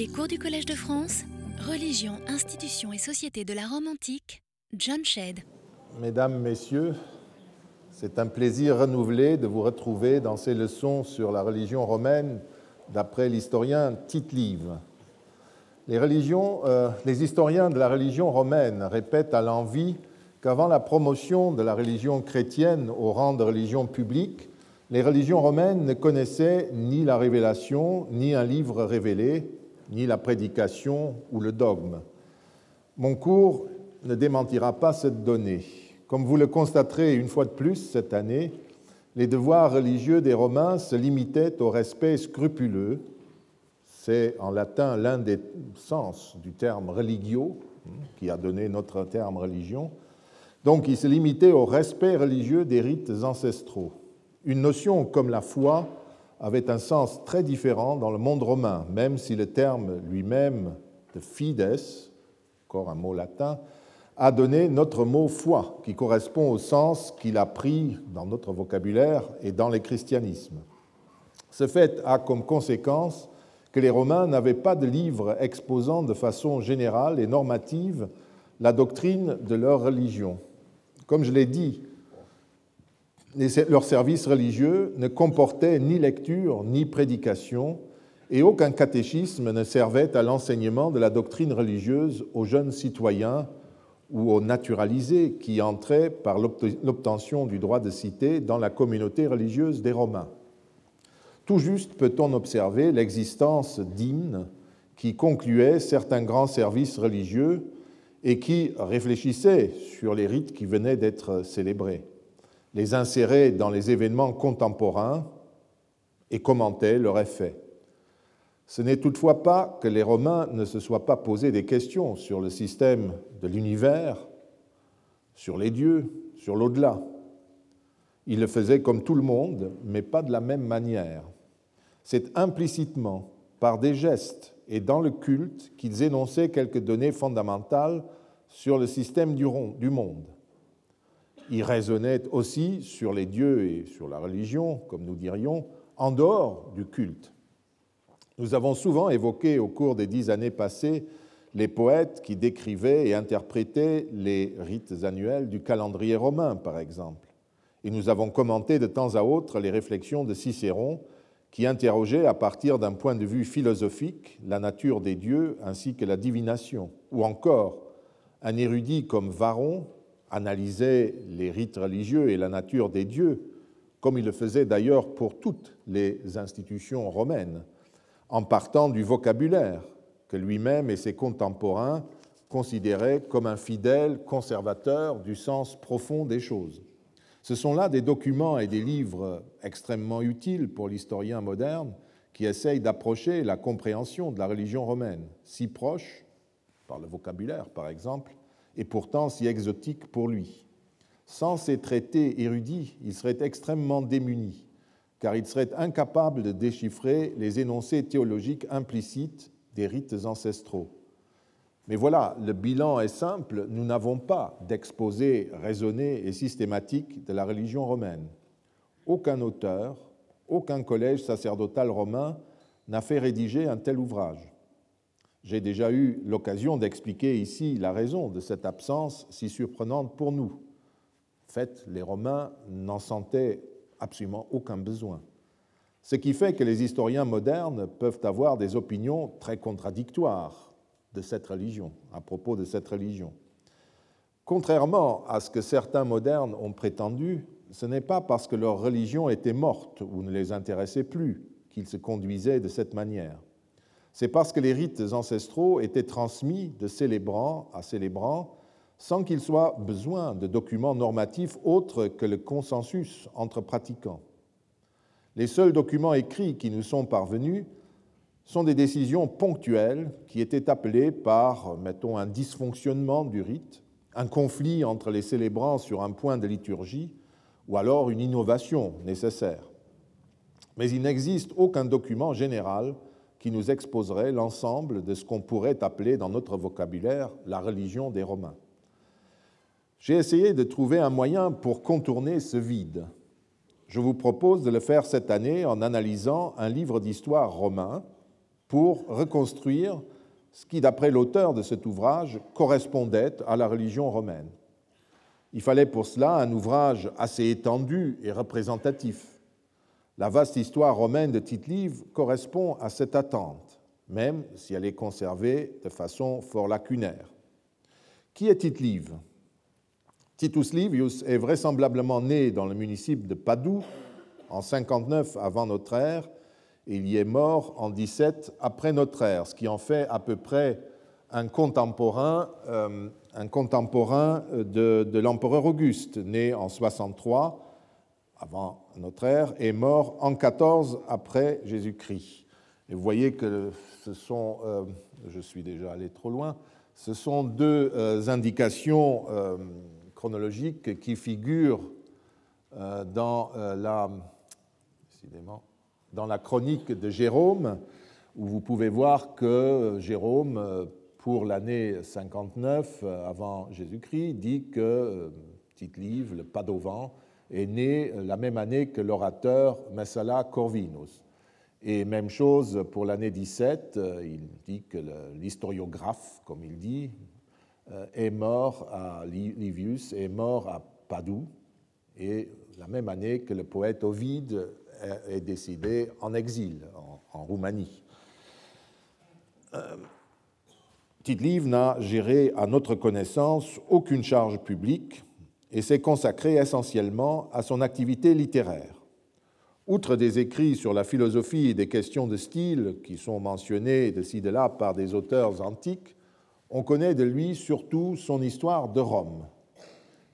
Les cours du Collège de France, Religion, institutions et société de la Rome antique, John Shedd. Mesdames, Messieurs, c'est un plaisir renouvelé de vous retrouver dans ces leçons sur la religion romaine d'après l'historien Tite Live. Les, religions, euh, les historiens de la religion romaine répètent à l'envi qu'avant la promotion de la religion chrétienne au rang de religion publique, les religions romaines ne connaissaient ni la révélation, ni un livre révélé, ni la prédication ou le dogme. Mon cours ne démentira pas cette donnée. Comme vous le constaterez une fois de plus cette année, les devoirs religieux des Romains se limitaient au respect scrupuleux. C'est en latin l'un des sens du terme religio, qui a donné notre terme religion. Donc il se limitait au respect religieux des rites ancestraux. Une notion comme la foi avait un sens très différent dans le monde romain, même si le terme lui-même de fides, encore un mot latin, a donné notre mot foi, qui correspond au sens qu'il a pris dans notre vocabulaire et dans les christianismes. Ce fait a comme conséquence que les Romains n'avaient pas de livre exposant de façon générale et normative la doctrine de leur religion. Comme je l'ai dit, leur service religieux ne comportait ni lecture ni prédication, et aucun catéchisme ne servait à l'enseignement de la doctrine religieuse aux jeunes citoyens ou aux naturalisés qui entraient par l'obtention du droit de cité dans la communauté religieuse des Romains. Tout juste peut-on observer l'existence d'hymnes qui concluaient certains grands services religieux et qui réfléchissaient sur les rites qui venaient d'être célébrés les insérer dans les événements contemporains et commenter leur effet. Ce n'est toutefois pas que les Romains ne se soient pas posé des questions sur le système de l'univers, sur les dieux, sur l'au-delà. Ils le faisaient comme tout le monde, mais pas de la même manière. C'est implicitement, par des gestes et dans le culte, qu'ils énonçaient quelques données fondamentales sur le système du monde il raisonnait aussi sur les dieux et sur la religion, comme nous dirions, en dehors du culte. Nous avons souvent évoqué au cours des dix années passées les poètes qui décrivaient et interprétaient les rites annuels du calendrier romain, par exemple. Et nous avons commenté de temps à autre les réflexions de Cicéron, qui interrogeait à partir d'un point de vue philosophique la nature des dieux ainsi que la divination. Ou encore, un érudit comme Varron analysait les rites religieux et la nature des dieux, comme il le faisait d'ailleurs pour toutes les institutions romaines, en partant du vocabulaire que lui-même et ses contemporains considéraient comme un fidèle conservateur du sens profond des choses. Ce sont là des documents et des livres extrêmement utiles pour l'historien moderne qui essaye d'approcher la compréhension de la religion romaine, si proche, par le vocabulaire par exemple, et pourtant si exotique pour lui. Sans ces traités érudits, il serait extrêmement démuni, car il serait incapable de déchiffrer les énoncés théologiques implicites des rites ancestraux. Mais voilà, le bilan est simple, nous n'avons pas d'exposé raisonné et systématique de la religion romaine. Aucun auteur, aucun collège sacerdotal romain n'a fait rédiger un tel ouvrage. J'ai déjà eu l'occasion d'expliquer ici la raison de cette absence si surprenante pour nous. En fait, les Romains n'en sentaient absolument aucun besoin. Ce qui fait que les historiens modernes peuvent avoir des opinions très contradictoires de cette religion, à propos de cette religion. Contrairement à ce que certains modernes ont prétendu, ce n'est pas parce que leur religion était morte ou ne les intéressait plus qu'ils se conduisaient de cette manière c'est parce que les rites ancestraux étaient transmis de célébrant à célébrant sans qu'il soit besoin de documents normatifs autres que le consensus entre pratiquants. Les seuls documents écrits qui nous sont parvenus sont des décisions ponctuelles qui étaient appelées par, mettons, un dysfonctionnement du rite, un conflit entre les célébrants sur un point de liturgie, ou alors une innovation nécessaire. Mais il n'existe aucun document général qui nous exposerait l'ensemble de ce qu'on pourrait appeler dans notre vocabulaire la religion des Romains. J'ai essayé de trouver un moyen pour contourner ce vide. Je vous propose de le faire cette année en analysant un livre d'histoire romain, pour reconstruire ce qui, d'après l'auteur de cet ouvrage, correspondait à la religion romaine. Il fallait pour cela un ouvrage assez étendu et représentatif. La vaste histoire romaine de Tite-Live correspond à cette attente, même si elle est conservée de façon fort lacunaire. Qui est Tite-Live? Titus Livius est vraisemblablement né dans le municipe de Padoue en 59 avant notre ère. Et il y est mort en 17 après notre ère, ce qui en fait à peu près un contemporain, euh, de, de l'empereur Auguste, né en 63 avant notre ère et mort en 14 après Jésus-Christ. Et vous voyez que ce sont, euh, je suis déjà allé trop loin, ce sont deux euh, indications chronologiques qui figurent euh, dans, euh, la, dans la chronique de Jérôme, où vous pouvez voir que Jérôme, euh, pour l'année 59 avant Jésus-Christ, dit que Tite-Live, le Padovan, est né la même année que l'orateur Messala Corvinus. Et même chose pour l'année 17, il dit que l'historiographe, comme il dit, euh, est mort à Livius, est mort à Padoue, et la même année que le poète Ovide est décédé en exil en, Roumanie. Euh, Tite-Live n'a géré, à notre connaissance, aucune charge publique et s'est consacré essentiellement à son activité littéraire. Outre des écrits sur la philosophie et des questions de style qui sont mentionnés de ci de là par des auteurs antiques, on connaît de lui surtout son histoire de Rome.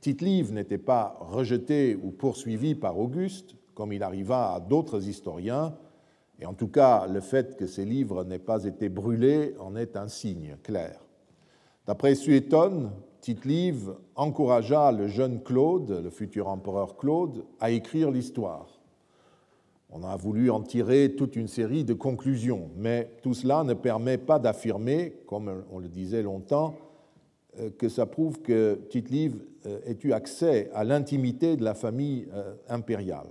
Tite-Live n'était pas rejeté ou poursuivi par Auguste, comme il arriva à d'autres historiens, et en tout cas le fait que ses livres n'aient pas été brûlés en est un signe clair. D'après Suétone, Tite-Live encouragea le jeune Claude, le futur empereur Claude, à écrire l'histoire. On a voulu en tirer toute une série de conclusions, mais tout cela ne permet pas d'affirmer, comme on le disait longtemps, euh, que ça prouve que Tite-Live euh, ait eu accès à l'intimité de la famille euh, impériale.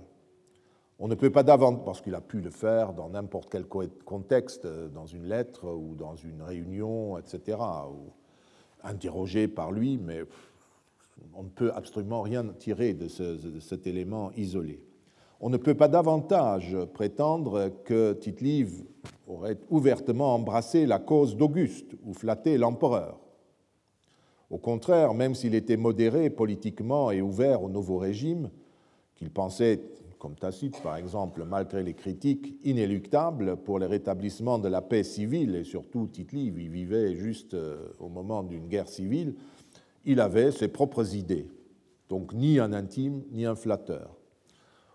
On ne peut pas davantage, parce qu'il a pu le faire dans n'importe quel contexte, dans une lettre ou dans une réunion, etc., interrogé par lui, mais on ne peut absolument rien tirer de cet élément isolé on ne peut pas davantage prétendre que Tite-Live aurait ouvertement embrassé la cause d'Auguste ou flatté l'empereur. Au contraire, même s'il était modéré politiquement et ouvert au nouveau régime, qu'il pensait, comme Tacite par exemple, malgré les critiques, inéluctables pour le rétablissement de la paix civile, et surtout Tite-Live y vivait juste euh, au moment d'une guerre civile, il avait ses propres idées, donc ni un intime ni un flatteur.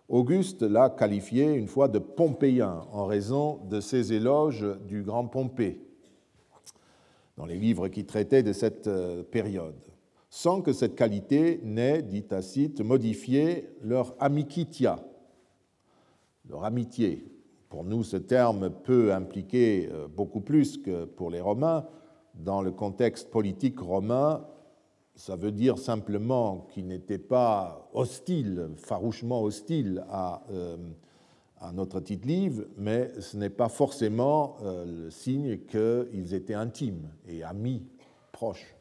Auguste l'a qualifié une fois de pompéien en raison de ses éloges du grand Pompée dans les livres qui traitaient de cette euh, période, sans que cette qualité n'ait, dit Tacite, modifié leur amicitia, leur amitié. Pour nous, ce terme peut impliquer euh, beaucoup plus que pour les Romains. Dans le contexte politique romain, ça veut dire simplement qu'il n'était pas hostile, farouchement hostile à, euh, à notre titre livre, mais ce n'est pas forcément euh, le signe qu'ils étaient intimes et amis, proches.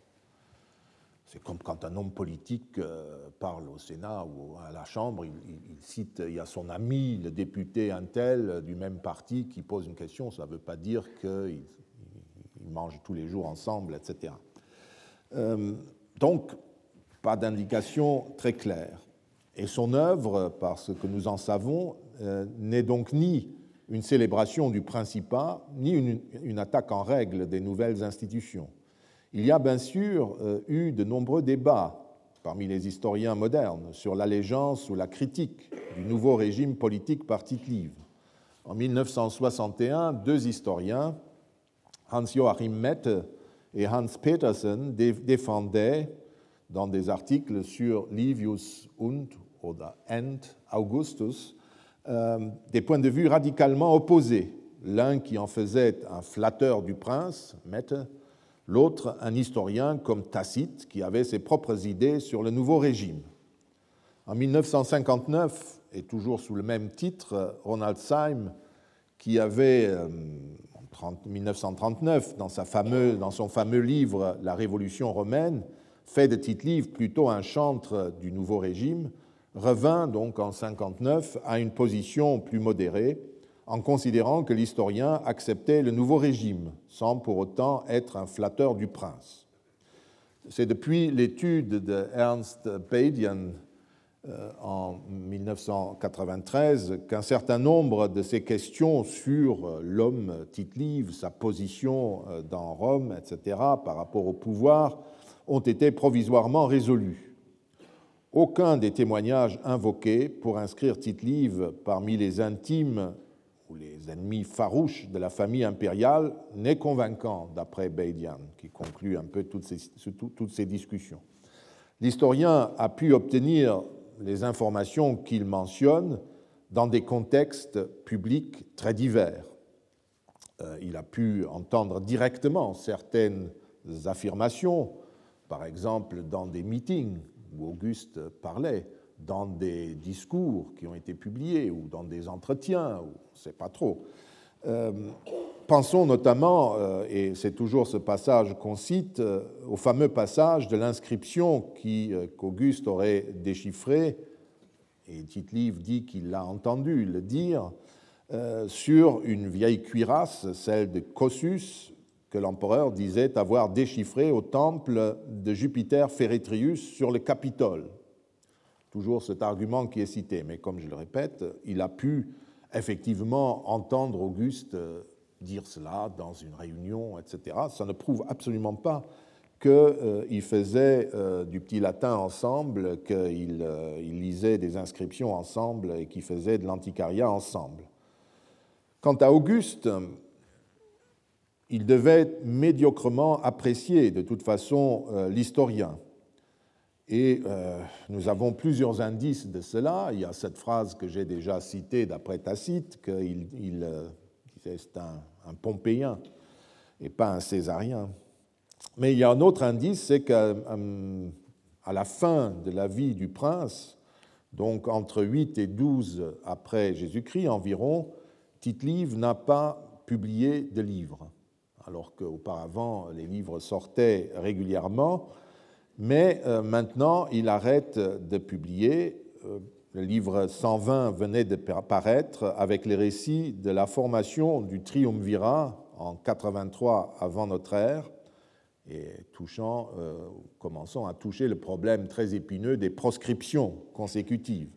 C'est comme quand un homme politique euh, parle au Sénat ou à la Chambre, il, cite, il y a son ami, le député un tel du même parti qui pose une question, ça ne veut pas dire qu'ils mangent tous les jours ensemble, etc. Donc, pas d'indication très claire. Et son œuvre, par ce que nous en savons, euh, n'est donc ni une célébration du Principat, ni une, attaque en règle des nouvelles institutions. Il y a bien sûr euh, eu de nombreux débats parmi les historiens modernes sur l'allégeance ou la critique du nouveau régime politique par Tite-Live. En 1961, deux historiens, Hans-Joachim Mette et Hans Petersen défendaient dans des articles sur Livius und oder End Augustus euh, des points de vue radicalement opposés. L'un qui en faisait un flatteur du prince, Mette, l'autre un historien comme Tacite qui avait ses propres idées sur le nouveau régime. En 1959, et toujours sous le même titre, Ronald Syme, qui avait, euh, 1939, dans, dans son fameux livre La Révolution romaine, fait de Tite-Live plutôt un chantre du nouveau régime, revint donc en 1959 à une position plus modérée en considérant que l'historien acceptait le nouveau régime sans pour autant être un flatteur du prince. C'est depuis l'étude de Ernst Badian euh, en 1993 qu'un certain nombre de ces questions sur euh, l'homme Tite-Live, sa position euh, dans Rome, etc., par rapport au pouvoir, ont été provisoirement résolues. Aucun des témoignages invoqués pour inscrire Tite-Live parmi les intimes les ennemis farouches de la famille impériale n'est convaincant, d'après Beidian, qui conclut un peu toutes ces, toutes ces discussions. L'historien a pu obtenir les informations qu'il mentionne dans des contextes publics très divers. Euh, il a pu entendre directement certaines affirmations, par exemple dans des meetings où Auguste parlait, dans des discours qui ont été publiés ou dans des entretiens, on ne sait pas trop. Euh, pensons notamment, euh, et c'est toujours ce passage qu'on cite, euh, au fameux passage de l'inscription qu'Auguste aurait déchiffré, et Tite-Live dit qu'il l'a entendu le dire, sur une vieille cuirasse, celle de Cossus, que l'empereur disait avoir déchiffré au temple de Jupiter Feretrius sur le Capitole toujours cet argument qui est cité, mais comme je le répète, il a pu effectivement entendre Auguste euh, dire cela dans une réunion, etc. Ça ne prouve absolument pas qu'ils euh, faisaient euh, du petit latin ensemble, qu'ils lisaient des inscriptions ensemble et qu'ils faisaient de l'antiquariat ensemble. Quant à Auguste, il devait médiocrement apprécier de toute façon l'historien. Et euh, nous avons plusieurs indices de cela. Il y a cette phrase que j'ai déjà citée d'après Tacite, qu'il il, euh, c'est un, un, Pompéien et pas un Césarien. Mais il y a un autre indice, c'est qu'à euh, la fin de la vie du prince, donc entre 8 et 12 après Jésus-Christ environ, Tite-Live n'a pas publié de livres, alors qu'auparavant les livres sortaient régulièrement. Mais euh, maintenant, il arrête de publier. Euh, le livre 120 venait de paraître avec les récits de la formation du triumvirat en 83 avant notre ère, et touchant, euh, commençant à toucher le problème très épineux des proscriptions consécutives.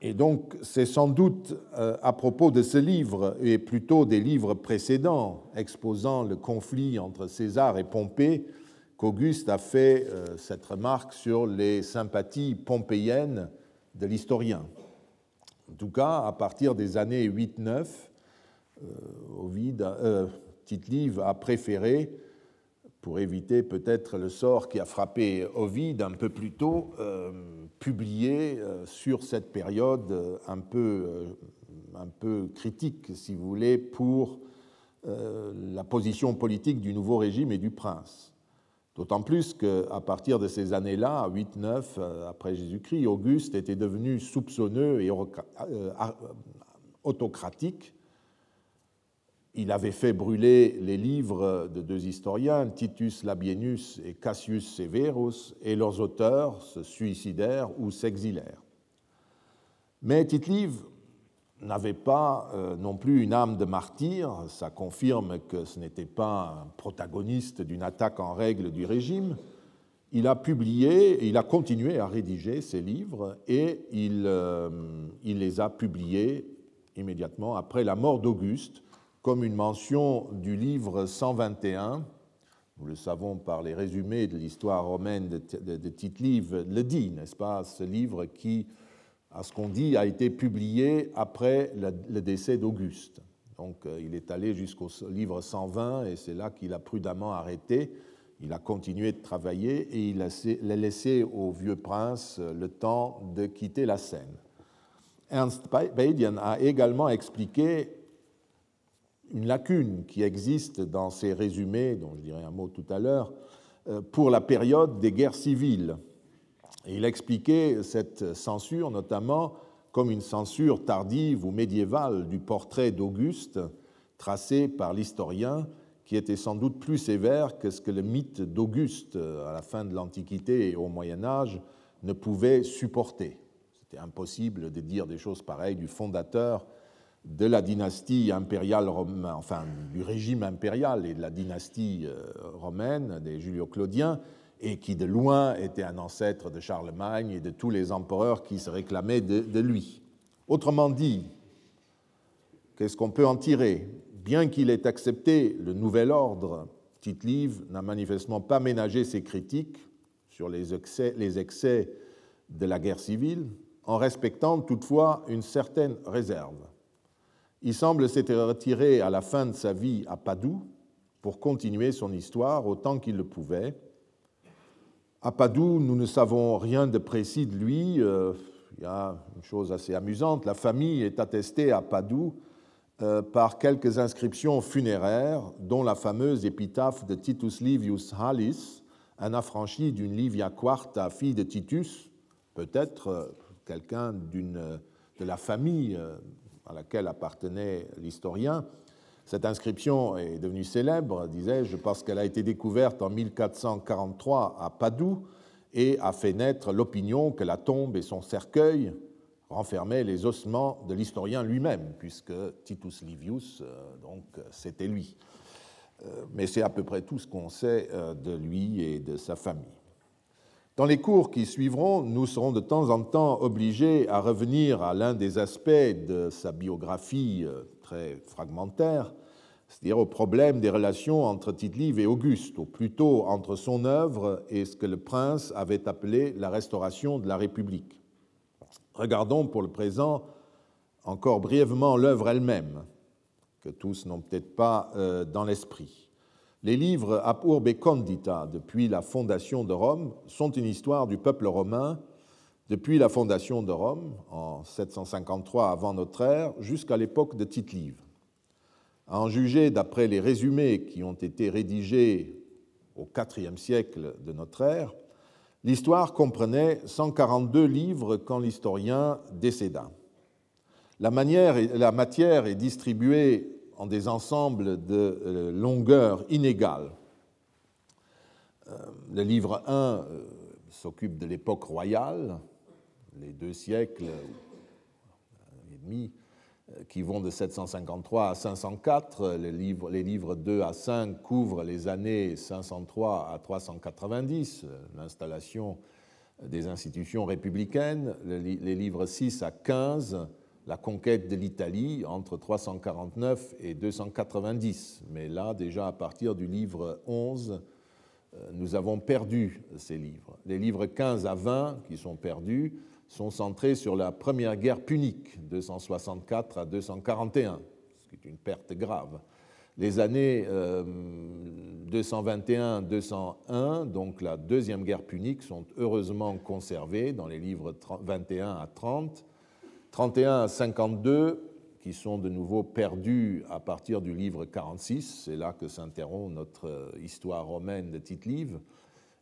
Et donc, c'est sans doute à propos de ce livre, et plutôt des livres précédents exposant le conflit entre César et Pompée, qu'Auguste a fait euh, cette remarque sur les sympathies pompéiennes de l'historien. En tout cas, à partir des années 8-9, euh, euh, Tite-Live a préféré, pour éviter peut-être le sort qui a frappé Ovide un peu plus tôt, publier sur cette période un peu, un peu critique, si vous voulez, pour la position politique du nouveau régime et du prince. D'autant plus qu'à partir de ces années-là, 8-9 euh, après Jésus-Christ, Auguste était devenu soupçonneux et euh, autocratique. Il avait fait brûler les livres de deux historiens, Titus Labienus et Cassius Severus, et leurs auteurs se suicidèrent ou s'exilèrent. Mais tite n'avait pas euh, non plus une âme de martyr, ça confirme que ce n'était pas un protagoniste d'une attaque en règle du régime. Il a publié, il a continué à rédiger ses livres et il, euh, les a publiés immédiatement après la mort d'Auguste, comme une mention du livre 121. Nous le savons par les résumés de l'histoire romaine de, de, de Tite-Live, le dit, n'est-ce pas, ce livre qui à ce qu'on dit, a été publié après le décès d'Auguste. Donc euh, il est allé jusqu'au livre 120 et c'est là qu'il a prudemment arrêté. Il a continué de travailler et il a laissé au vieux prince euh, le temps de quitter la scène. Ernst Badian a également expliqué une lacune qui existe dans ces résumés, dont je dirai un mot tout à l'heure, euh, pour la période des guerres civiles il expliquait cette censure notamment comme une censure tardive ou médiévale du portrait d'Auguste tracé par l'historien qui était sans doute plus sévère que ce que le mythe d'Auguste à la fin de l'Antiquité et au Moyen Âge ne pouvait supporter. C'était impossible de dire des choses pareilles du fondateur de la dynastie impériale romaine, enfin du régime impérial et de la dynastie euh, romaine des Julio-Claudiens, et qui de loin était un ancêtre de Charlemagne et de tous les empereurs qui se réclamaient de, lui. Autrement dit, qu'est-ce qu'on peut en tirer? Bien qu'il ait accepté le nouvel ordre, Tite-Live n'a manifestement pas ménagé ses critiques sur les excès, les excès de la guerre civile, en respectant toutefois une certaine réserve. Il semble s'être retiré à la fin de sa vie à Padoue pour continuer son histoire autant qu'il le pouvait, à Padoue, nous ne savons rien de précis de lui. Euh, il y a une chose assez amusante. La famille est attestée à Padoue euh, par quelques inscriptions funéraires, dont la fameuse épitaphe de Titus Livius Hallis, un affranchi d'une Livia Quarta, fille de Titus, peut-être euh, quelqu'un de la famille à laquelle appartenait l'historien, cette inscription est devenue célèbre, disais-je, parce qu'elle a été découverte en 1443 à Padoue et a fait naître l'opinion que la tombe et son cercueil renfermaient les ossements de l'historien lui-même, puisque Titus Livius, euh, donc, c'était lui. Euh, mais c'est à peu près tout ce qu'on sait euh, de lui et de sa famille. Dans les cours qui suivront, nous serons de temps en temps obligés à revenir à l'un des aspects de sa biographie très fragmentaire, c'est-à-dire au problème des relations entre tite et Auguste, ou plutôt entre son œuvre et ce que le prince avait appelé la restauration de la République. Regardons pour le présent encore brièvement l'œuvre elle-même, que tous n'ont peut-être pas euh, dans l'esprit. Les livres Ab Urbe Condita, depuis la fondation de Rome, sont une histoire du peuple romain depuis la fondation de Rome, en 753 avant notre ère, jusqu'à l'époque de Tite-Live. À en juger d'après les résumés qui ont été rédigés au IVe siècle de notre ère, l'histoire comprenait 142 livres quand l'historien décéda. La, la matière est distribuée en des ensembles de euh, longueur inégale. Euh, le livre 1 euh, s'occupe de l'époque royale, les deux siècles et demi qui vont de 753 à 504. Les livres, les livres 2 à 5 couvrent les années 503 à 390, l'installation des institutions républicaines. Les livres 6 à 15 la conquête de l'Italie entre 349 et 290. Mais là, déjà à partir du livre 11, euh, nous avons perdu ces livres. Les livres 15 à 20 qui sont perdus sont centrés sur la première guerre punique, 264 à 241, ce qui est une perte grave. Les années 221-201, euh, donc la deuxième guerre punique, sont heureusement conservées dans les livres 21 à 30 31 à 52 qui sont de nouveau perdus à partir du livre 46, c'est là que s'interrompt notre euh, histoire romaine de Tite-Live.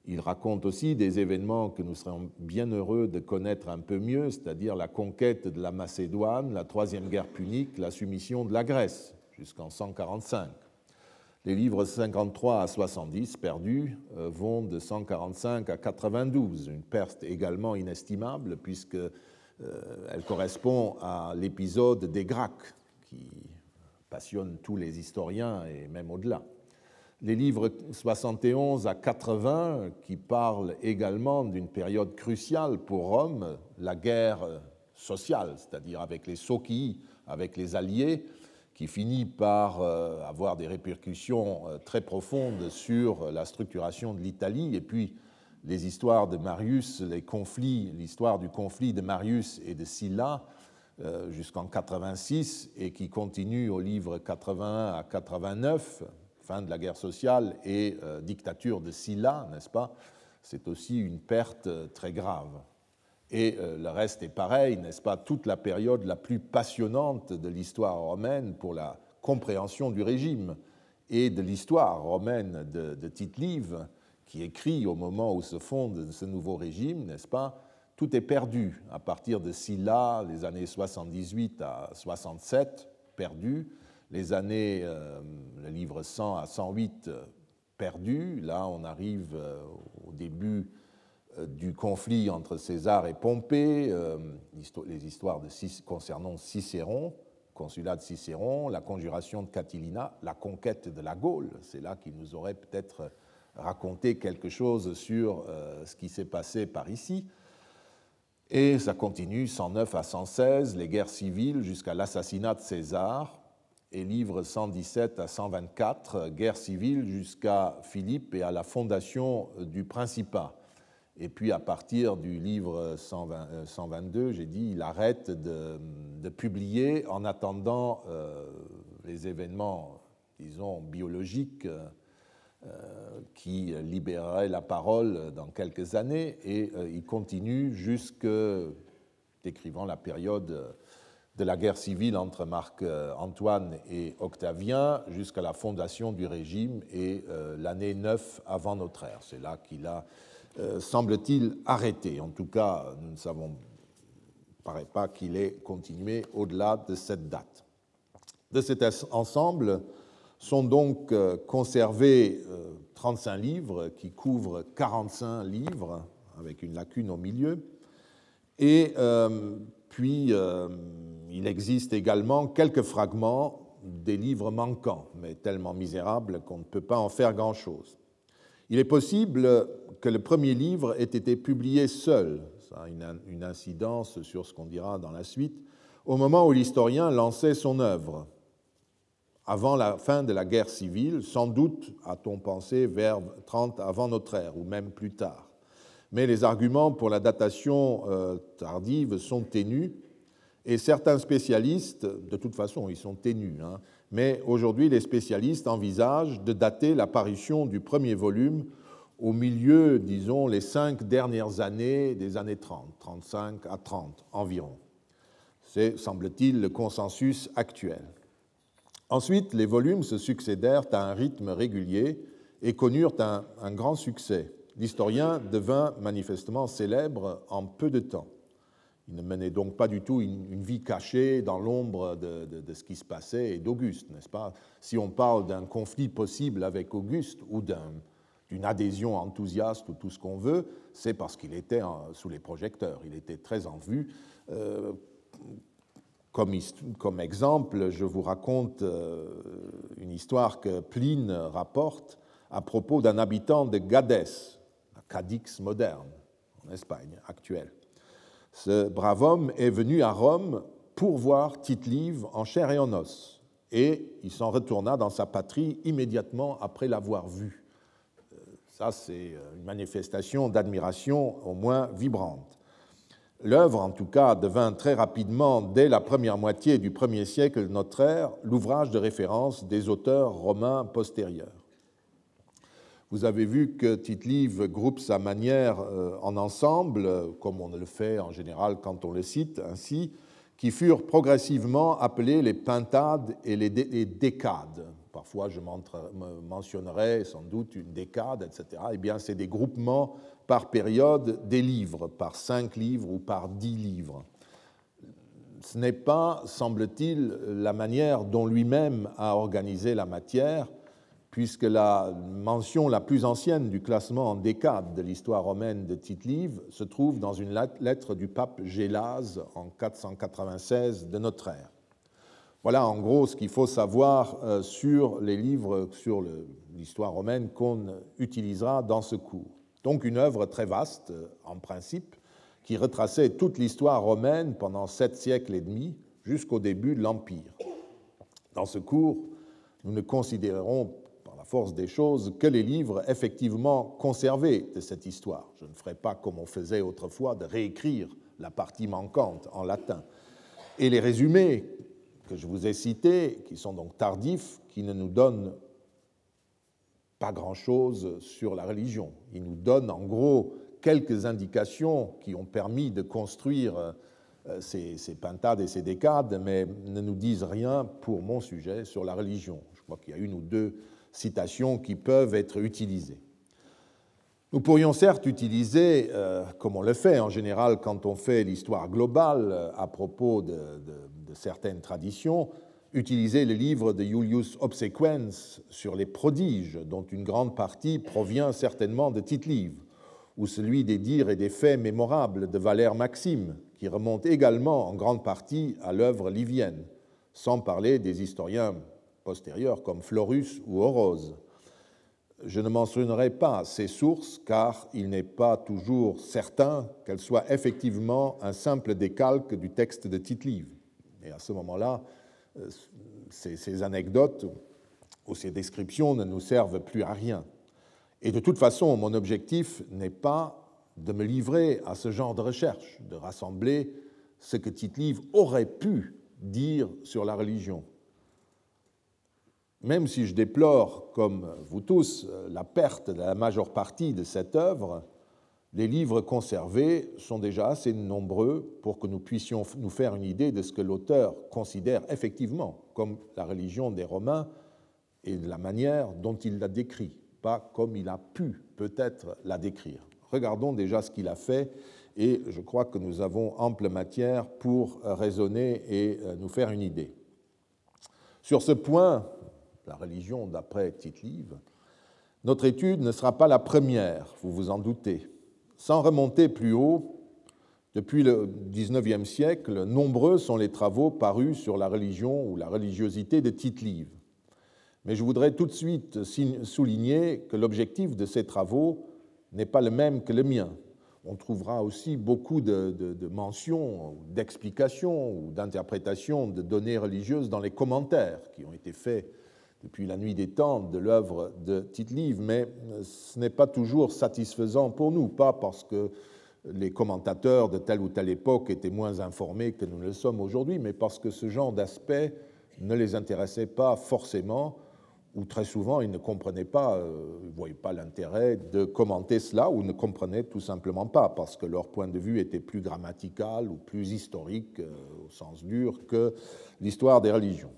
Il raconte aussi des événements que nous serions bien heureux de connaître un peu mieux, c'est-à-dire la conquête de la Macédoine, la troisième guerre punique, la soumission de la Grèce, jusqu'en 145. Les livres 53 à 70 perdus euh, vont de 145 à 92, une perte également inestimable puisque euh, elle correspond à l'épisode des Gracques, qui passionne tous les historiens et même au-delà. Les livres 71 à 80, qui parlent également d'une période cruciale pour Rome, la guerre sociale, c'est-à-dire avec les Sochi, avec les Alliés, qui finit par euh, avoir des répercussions euh, très profondes sur la structuration de l'Italie, et puis les histoires de Marius, les conflits, l'histoire du conflit de Marius et de Sylla euh, jusqu'en 86 et qui continue au livre 81 à 89, de la guerre sociale et euh, dictature de Sylla, n'est-ce pas? C'est aussi une perte euh, très grave. Et le reste est pareil, n'est-ce pas? Toute la période la plus passionnante de l'histoire romaine pour la compréhension du régime et de l'histoire romaine de, de Tite-Live qui écrit au moment où se fonde ce nouveau régime, n'est-ce pas? Tout est perdu à partir de Silla, les années 78 à 67, perdu. Les années, le livre 100 à 108, perdu. Là, on arrive au début du conflit entre César et Pompée, les histoires concernant Cicéron, consulat de Cicéron, la conjuration de Catilina, la conquête de la Gaule. C'est là qu'il nous aurait peut-être raconté quelque chose sur ce qui s'est passé par ici. Et ça continue 109 à 116, les guerres civiles jusqu'à l'assassinat de César, et livre 117 à 124, guerre civile jusqu'à Philippe et à la fondation du Principat. Et puis à partir du livre 122, euh, j'ai dit, il arrête de, publier en attendant euh, les événements, disons, biologiques euh, qui libérerait la parole dans quelques années, et il continue jusque décrivant la période de la guerre civile entre Marc-Antoine et Octavien jusqu'à la fondation du régime et euh, l'année 9 avant notre ère. C'est là qu'il a, semble-t-il, arrêté. En tout cas, nous ne savons, paraît pas qu'il ait continué au-delà de cette date. De cet ensemble, sont donc euh, conservés 35 euh, livres qui couvrent 45 livres, avec une lacune au milieu. Et euh, puis, il existe également quelques fragments des livres manquants, mais tellement misérables qu'on ne peut pas en faire grand-chose. Il est possible que le premier livre ait été publié seul, ça a une incidence sur ce qu'on dira dans la suite, au moment où l'historien lançait son œuvre, avant la fin de la guerre civile, sans doute, a-t-on pensé, vers 30 avant notre ère, ou même plus tard. Mais les arguments pour la datation euh, tardive sont ténus, et certains spécialistes, de toute façon, ils sont ténus, hein, mais aujourd'hui, les spécialistes envisagent de dater l'apparition du premier volume au milieu, disons, les cinq dernières années des années 30, 35 à 30 environ. C'est, semble-t-il, le consensus actuel. Ensuite, les volumes se succédèrent à un rythme régulier et connurent un, grand succès. L'historien devint manifestement célèbre en peu de temps. Il ne menait donc pas du tout une, vie cachée dans l'ombre de, ce qui se passait et d'Auguste, n'est-ce pas? Si on parle d'un conflit possible avec Auguste ou d'une adhésion enthousiaste ou tout ce qu'on veut, c'est parce qu'il était sous les projecteurs, il était très en vue. Euh, comme, exemple, je vous raconte euh, une histoire que Pline rapporte à propos d'un habitant de Gades, Cadix moderne, en Espagne actuelle. Ce brave homme est venu à Rome pour voir Tite-Live en chair et en os, et il s'en retourna dans sa patrie immédiatement après l'avoir vu. Euh, ça, c'est une manifestation d'admiration au moins vibrante. L'œuvre, en tout cas, devint très rapidement, dès la première moitié du premier siècle de notre ère, l'ouvrage de référence des auteurs romains postérieurs. Vous avez vu que Tite-Live groupe sa manière euh, en ensemble, comme on le fait en général quand on le cite ainsi, qui furent progressivement appelés les pentades et les décades. Parfois, je mentionnerai sans doute une décade, etc. Eh bien, c'est des groupements par période des livres, par cinq livres ou par dix livres. Ce n'est pas, semble-t-il, la manière dont lui-même a organisé la matière, puisque la mention la plus ancienne du classement en décades de l'histoire romaine de Tite-Live se trouve dans une lettre du pape Gélase en 496 de notre ère. Voilà en gros ce qu'il faut savoir euh, sur les livres sur l'histoire romaine qu'on utilisera dans ce cours. Donc une œuvre très vaste, euh, en principe, qui retraçait toute l'histoire romaine pendant sept siècles et demi jusqu'au début de l'Empire. Dans ce cours, nous ne considérerons force des choses que les livres effectivement conservés de cette histoire. Je ne ferai pas comme on faisait autrefois de réécrire la partie manquante en latin. Et les résumés que je vous ai cités, qui sont donc tardifs, qui ne nous donnent pas grand-chose sur la religion. Il nous donne en gros quelques indications qui ont permis de construire euh, ces, ces pentades et ces décades, mais ne nous disent rien pour mon sujet sur la religion. Je crois qu'il y a une ou deux citations qui peuvent être utilisées. Nous pourrions certes utiliser, euh, comme on le fait en général quand on fait l'histoire globale euh, à propos de, certaines traditions, utiliser le livre de Julius Obsequens sur les prodiges, dont une grande partie provient certainement de Tite-Live, ou celui des dires et des faits mémorables de Valère Maxime, qui remonte également en grande partie à l'œuvre livienne, sans parler des historiens postérieurs comme Florus ou Orose. Je ne mentionnerai pas ces sources car il n'est pas toujours certain qu'elles soient effectivement un simple décalque du texte de Tite-Live. Et à ce moment-là, euh, ces, anecdotes ou ces descriptions ne nous servent plus à rien. Et de toute façon, mon objectif n'est pas de me livrer à ce genre de recherche, de rassembler ce que Tite-Live aurait pu dire sur la religion. Même si je déplore, comme vous tous, la perte de la majeure partie de cette œuvre, les livres conservés sont déjà assez nombreux pour que nous puissions nous faire une idée de ce que l'auteur considère effectivement comme la religion des Romains et de la manière dont il la décrit, pas comme il a pu peut-être la décrire. Regardons déjà ce qu'il a fait et je crois que nous avons ample matière pour raisonner et euh, nous faire une idée. Sur ce point, la religion d'après Tite-Live, notre étude ne sera pas la première, vous vous en doutez. Sans remonter plus haut, depuis le XIXe siècle, nombreux sont les travaux parus sur la religion ou la religiosité de Tite-Live. Mais je voudrais tout de suite souligner que l'objectif de ces travaux n'est pas le même que le mien. On trouvera aussi beaucoup de, de mentions, d'explications ou d'interprétations de données religieuses dans les commentaires qui ont été faits depuis la nuit des temps de l'œuvre de Tite-Live, mais ce n'est pas toujours satisfaisant pour nous, pas parce que les commentateurs de telle ou telle époque étaient moins informés que nous le sommes aujourd'hui, mais parce que ce genre d'aspect ne les intéressait pas forcément, ou très souvent ils ne comprenaient pas, euh, ils ne voyaient pas l'intérêt de commenter cela, ou ne comprenaient tout simplement pas, parce que leur point de vue était plus grammatical ou plus historique, euh, au sens dur, que l'histoire des religions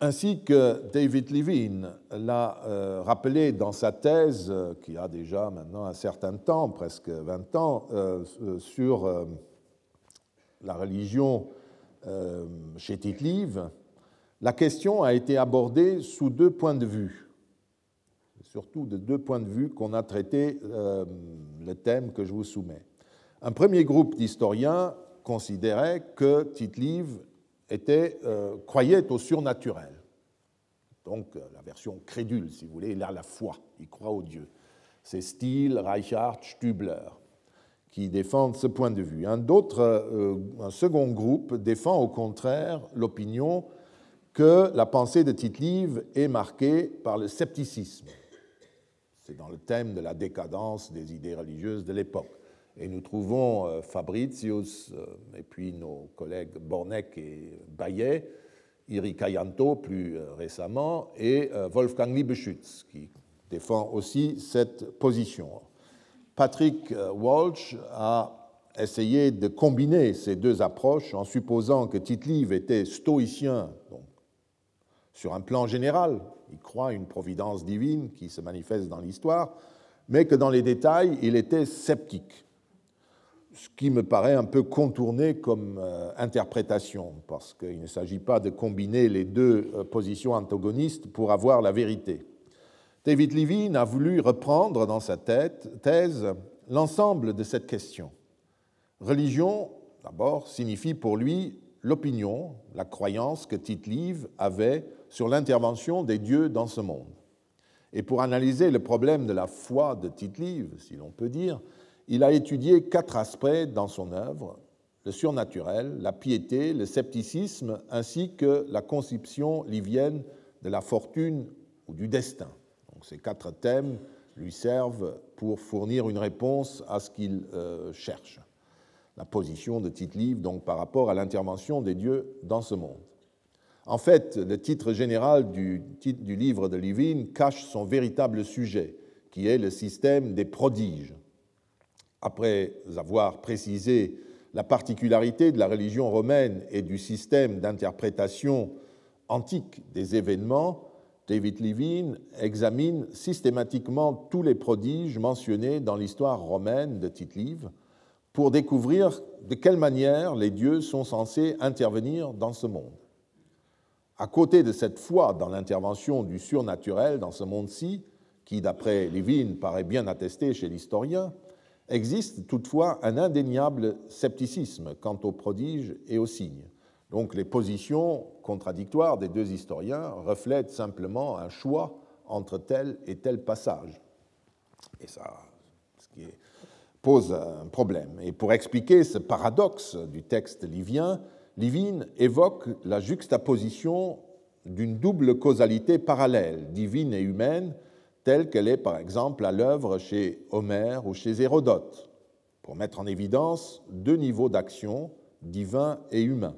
ainsi que David Levine l'a euh, rappelé dans sa thèse, euh, qui a déjà maintenant un certain temps, presque 20 ans, euh, sur la religion chez Tite-Live, la question a été abordée sous deux points de vue, surtout de deux points de vue qu'on a traité le thème que je vous soumets. Un premier groupe d'historiens considérait que Tite-Live était, euh, croyait au surnaturel. Donc euh, la version crédule, si vous voulez, il a la foi, il croit au Dieu. C'est Steele, Reichhardt, Stübler qui défendent ce point de vue. Un, euh, un second groupe défend au contraire l'opinion que la pensée de Tite-Live est marquée par le scepticisme. C'est dans le thème de la décadence des idées religieuses de l'époque. Et nous trouvons euh, Fabricius euh, et puis nos collègues Bornek et Bayet, Iri Kayanto plus euh, récemment, et Wolfgang Liebeschütz qui défend aussi cette position. Patrick Walsh a essayé de combiner ces deux approches en supposant que Tite-Live était stoïcien donc, sur un plan général, il croit une providence divine qui se manifeste dans l'histoire, mais que dans les détails, il était sceptique ce qui me paraît un peu contourné comme euh, interprétation, parce qu'il ne s'agit pas de combiner les deux euh, positions antagonistes pour avoir la vérité. David Levine a voulu reprendre dans sa thèse l'ensemble de cette question. Religion, d'abord, signifie pour lui l'opinion, la croyance que Tite-Live avait sur l'intervention des dieux dans ce monde. Et pour analyser le problème de la foi de Tite-Live, si l'on peut dire, il a étudié quatre aspects dans son œuvre, le surnaturel, la piété, le scepticisme, ainsi que la conception livienne de la fortune ou du destin. Donc, ces quatre thèmes lui servent pour fournir une réponse à ce qu'il euh, cherche. La position de Tite-Live donc par rapport à l'intervention des dieux dans ce monde. En fait, le titre général du, du livre de Livine cache son véritable sujet, qui est le système des prodiges après avoir précisé la particularité de la religion romaine et du système d'interprétation antique des événements, David Levine examine systématiquement tous les prodiges mentionnés dans l'histoire romaine de Tite-Live pour découvrir de quelle manière les dieux sont censés intervenir dans ce monde. À côté de cette foi dans l'intervention du surnaturel dans ce monde-ci, qui, d'après Lévin, paraît bien attesté chez l'historien, existe toutefois un indéniable scepticisme quant aux prodiges et aux signes. Donc les positions contradictoires des deux historiens reflètent simplement un choix entre tel et tel passage. Et ça ce qui pose un problème. Et pour expliquer ce paradoxe du texte livien, Livine évoque la juxtaposition d'une double causalité parallèle, divine et humaine, telle qu'elle est par exemple à l'œuvre chez Homère ou chez Hérodote, pour mettre en évidence deux niveaux d'action, divin et humain.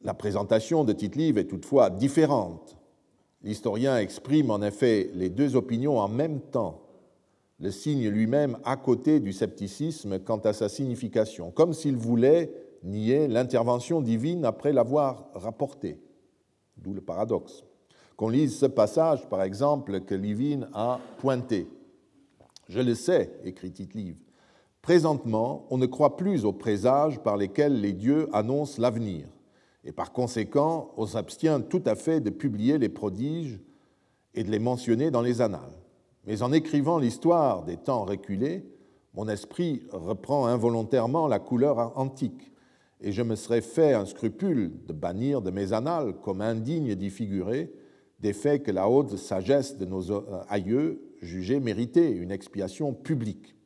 La présentation de tite est toutefois différente. L'historien exprime en effet les deux opinions en même temps, le signe lui-même à côté du scepticisme quant à sa signification, comme s'il voulait nier l'intervention divine après l'avoir rapportée, d'où le paradoxe. Qu'on lise ce passage, par exemple, que Livine a pointé. Je le sais, écrit tite présentement, on ne croit plus aux présages par lesquels les dieux annoncent l'avenir et par conséquent, on s'abstient tout à fait de publier les prodiges et de les mentionner dans les annales. Mais en écrivant l'histoire des temps reculés, mon esprit reprend involontairement la couleur antique, et je me serais fait un scrupule de bannir de mes annales comme indigne d'y figurer des faits que la haute sagesse de nos aïeux jugeait mériter une expiation publique.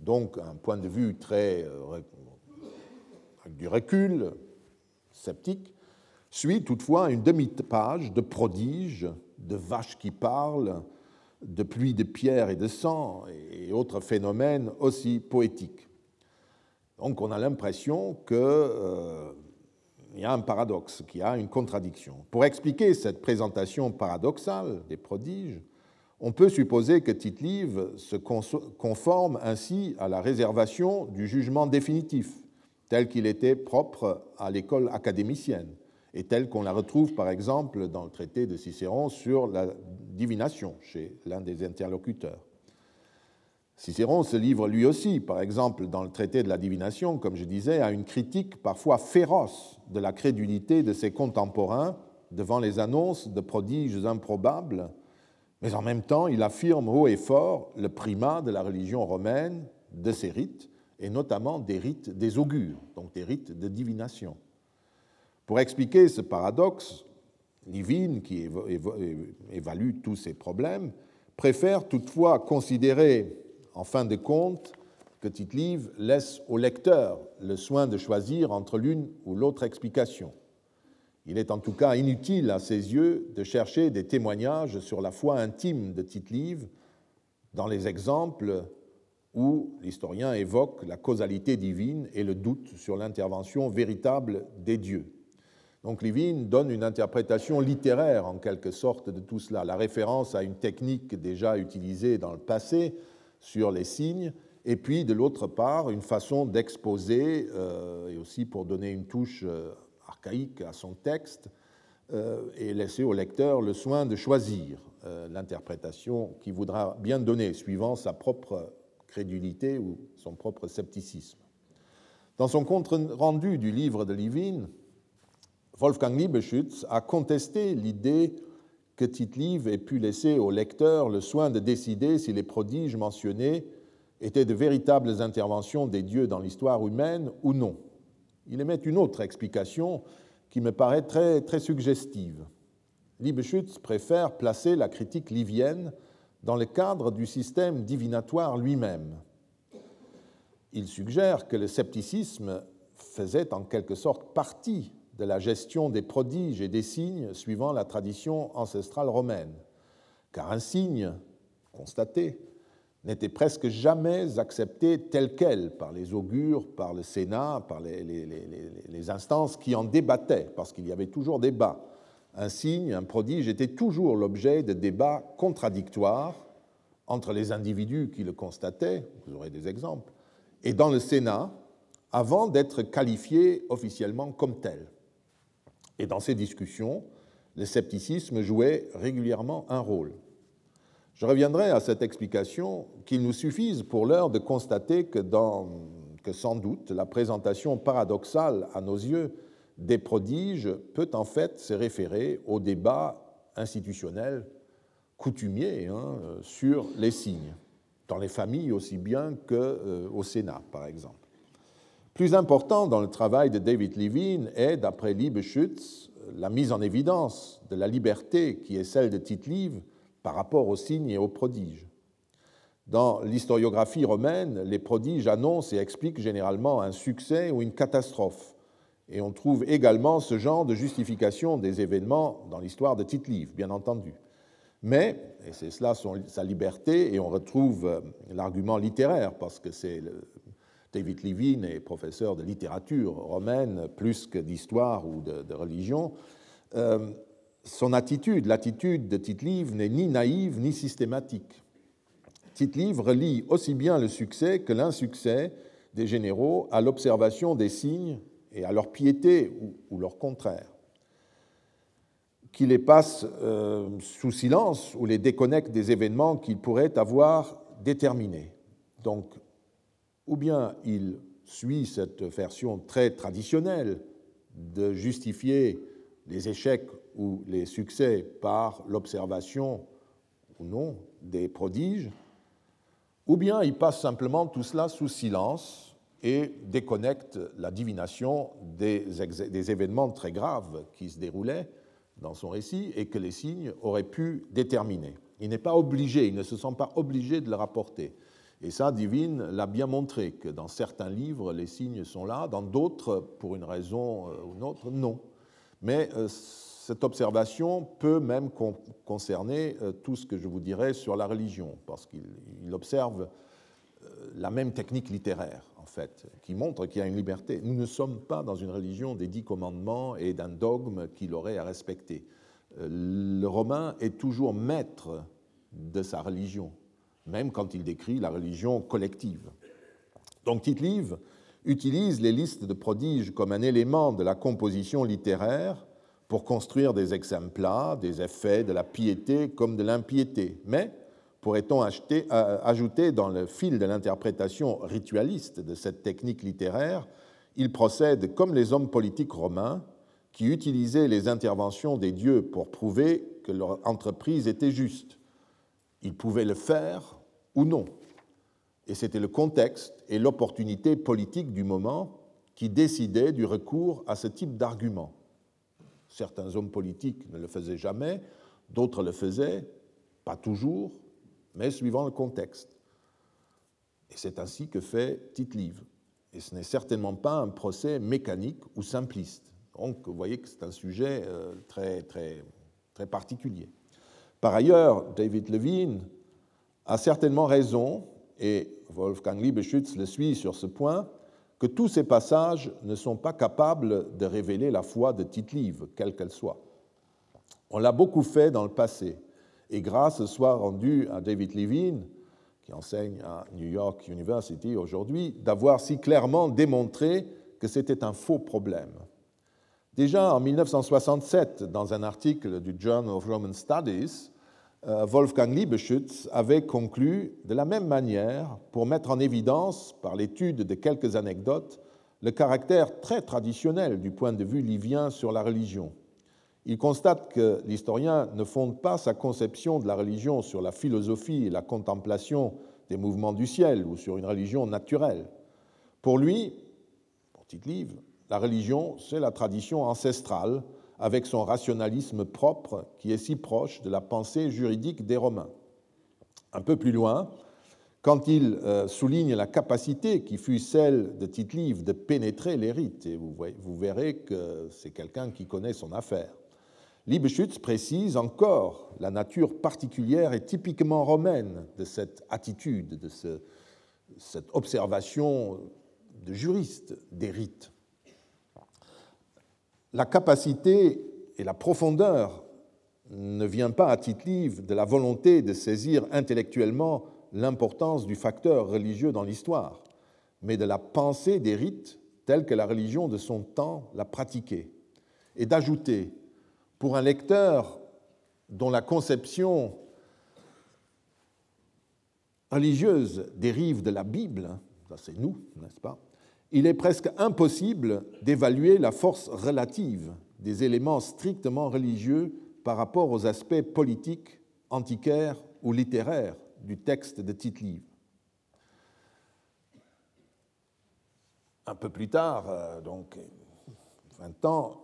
Donc, un point de vue très euh, du recul, sceptique, suit toutefois une demi-page de prodiges, de vaches qui parlent, de pluie de pierre et de sang et autres phénomènes aussi poétiques. Donc on a l'impression qu'il euh, y a un paradoxe, qu'il y a une contradiction. Pour expliquer cette présentation paradoxale des prodiges, on peut supposer que tite se conforme ainsi à la réservation du jugement définitif, tel qu'il était propre à l'école académicienne et tel qu'on la retrouve par exemple dans le traité de Cicéron sur la divination chez l'un des interlocuteurs. Cicéron se livre lui aussi, par exemple dans le traité de la divination, comme je disais, à une critique parfois féroce de la crédulité de ses contemporains devant les annonces de prodiges improbables, mais en même temps il affirme haut et fort le primat de la religion romaine, de ses rites, et notamment des rites des augures, donc des rites de divination. Pour expliquer ce paradoxe, Livine, qui évalue tous ces problèmes, préfère toutefois considérer, en fin de compte, que tite laisse au lecteur le soin de choisir entre l'une ou l'autre explication. Il est en tout cas inutile à ses yeux de chercher des témoignages sur la foi intime de tite dans les exemples où l'historien évoque la causalité divine et le doute sur l'intervention véritable des dieux. Donc Livine donne une interprétation littéraire en quelque sorte de tout cela, la référence à une technique déjà utilisée dans le passé sur les signes, et puis de l'autre part une façon d'exposer, euh, et aussi pour donner une touche euh, archaïque à son texte, euh, et laisser au lecteur le soin de choisir l'interprétation qu'il voudra bien donner, suivant sa propre crédulité ou son propre scepticisme. Dans son compte rendu du livre de Livine, Wolfgang Liebeschütz a contesté l'idée que tite ait pu laisser au lecteur le soin de décider si les prodiges mentionnés étaient de véritables interventions des dieux dans l'histoire humaine ou non. Il émet une autre explication qui me paraît très, très suggestive. Liebeschütz préfère placer la critique livienne dans le cadre du système divinatoire lui-même. Il suggère que le scepticisme faisait en quelque sorte partie de la gestion des prodiges et des signes suivant la tradition ancestrale romaine, car un signe constaté n'était presque jamais accepté tel quel par les augures, par le Sénat, par les, instances qui en débattaient, parce qu'il y avait toujours débat un signe, un prodige était toujours l'objet de débats contradictoires entre les individus qui le constataient, vous aurez des exemples, et dans le Sénat, avant d'être qualifié officiellement comme tel. Et dans ces discussions, le scepticisme jouait régulièrement un rôle. Je reviendrai à cette explication qu'il nous suffise pour l'heure de constater que, sans doute la présentation paradoxale à nos yeux des prodiges peut en fait se référer au débat institutionnel coutumier hein, sur les signes, dans les familles aussi bien qu'au euh, Sénat, par exemple. Plus important dans le travail de David Levine est, d'après Liebeschütz, la mise en évidence de la liberté qui est celle de tite par rapport aux signes et aux prodiges. Dans l'historiographie romaine, les prodiges annoncent et expliquent généralement un succès ou une catastrophe. Et on trouve également ce genre de justification des événements dans l'histoire de tite bien entendu. Mais, et c'est cela sa liberté, et on retrouve euh, l'argument littéraire, parce que c'est David Levine est professeur de littérature romaine plus que d'histoire ou de, religion. Euh, son attitude, l'attitude de Tite-Live n'est ni naïve ni systématique. Tite-Live relie aussi bien le succès que l'insuccès des généraux à l'observation des signes et à leur piété ou, leur contraire, qui les passe euh, sous silence ou les déconnecte des événements qu'ils pourraient avoir déterminés. Donc ou bien il suit cette version très traditionnelle de justifier les échecs ou les succès par l'observation ou non des prodiges, ou bien il passe simplement tout cela sous silence et déconnecte la divination des, des, événements très graves qui se déroulaient dans son récit et que les signes auraient pu déterminer. Il n'est pas obligé, il ne se sent pas obligé de le rapporter. Et ça, Divine l'a bien montré, que dans certains livres, les signes sont là, dans d'autres, pour une raison euh, ou une autre, non. Mais euh, cette observation peut même concerner euh, tout ce que je vous dirais sur la religion, parce qu'il observe la même technique littéraire, en fait, qui montre qu'il y a une liberté. Nous ne sommes pas dans une religion des dix commandements et d'un dogme qu'il aurait à respecter. Le Romain est toujours maître de sa religion même quand il décrit la religion collective. Donc tite utilise les listes de prodiges comme un élément de la composition littéraire pour construire des exemples, des effets de la piété comme de l'impiété. Mais, pourrait-on euh, ajouter dans le fil de l'interprétation ritualiste de cette technique littéraire, il procède comme les hommes politiques romains qui utilisaient les interventions des dieux pour prouver que leur entreprise était juste. Ils pouvaient le faire ou non. Et c'était le contexte et l'opportunité politique du moment qui décidaient du recours à ce type d'argument. Certains hommes politiques ne le faisaient jamais, d'autres le faisaient, pas toujours, mais suivant le contexte. Et c'est ainsi que fait Tite-Live. Et ce n'est certainement pas un procès mécanique ou simpliste. Donc vous voyez que c'est un sujet euh, très particulier. Par ailleurs, David Levine a certainement raison, et Wolfgang Liebeschütz le suit sur ce point, que tous ces passages ne sont pas capables de révéler la foi de Tite-Live, quelle qu'elle soit. On l'a beaucoup fait dans le passé, et grâce soit rendue à David Levine, qui enseigne à New York University aujourd'hui, d'avoir si clairement démontré que c'était un faux problème. Déjà en 1967, dans un article du Journal of Roman Studies, euh, Wolfgang Liebeschütz avait conclu de la même manière pour mettre en évidence, par l'étude de quelques anecdotes, le caractère très traditionnel du point de vue livien sur la religion. Il constate que l'historien ne fonde pas sa conception de la religion sur la philosophie et la contemplation des mouvements du ciel ou sur une religion naturelle. Pour lui, pour Tite-Live, la religion, c'est la tradition ancestrale avec son rationalisme propre qui est si proche de la pensée juridique des Romains. Un peu plus loin, quand il euh, souligne la capacité qui fut celle de tite de pénétrer les rites, et vous, verrez que c'est quelqu'un qui connaît son affaire. Liebeschütz précise encore la nature particulière et typiquement romaine de cette attitude, de cette observation de juriste des rites la capacité et la profondeur ne vient pas à titre livre de la volonté de saisir intellectuellement l'importance du facteur religieux dans l'histoire, mais de la pensée des rites tels que la religion de son temps l'a pratiquée, et d'ajouter, pour un lecteur dont la conception religieuse dérive de la Bible, ça c'est nous, n'est-ce pas, il est presque impossible d'évaluer la force relative des éléments strictement religieux par rapport aux aspects politiques, antiquaires ou littéraires du texte de tite Un peu plus tard, euh, donc 20 ans,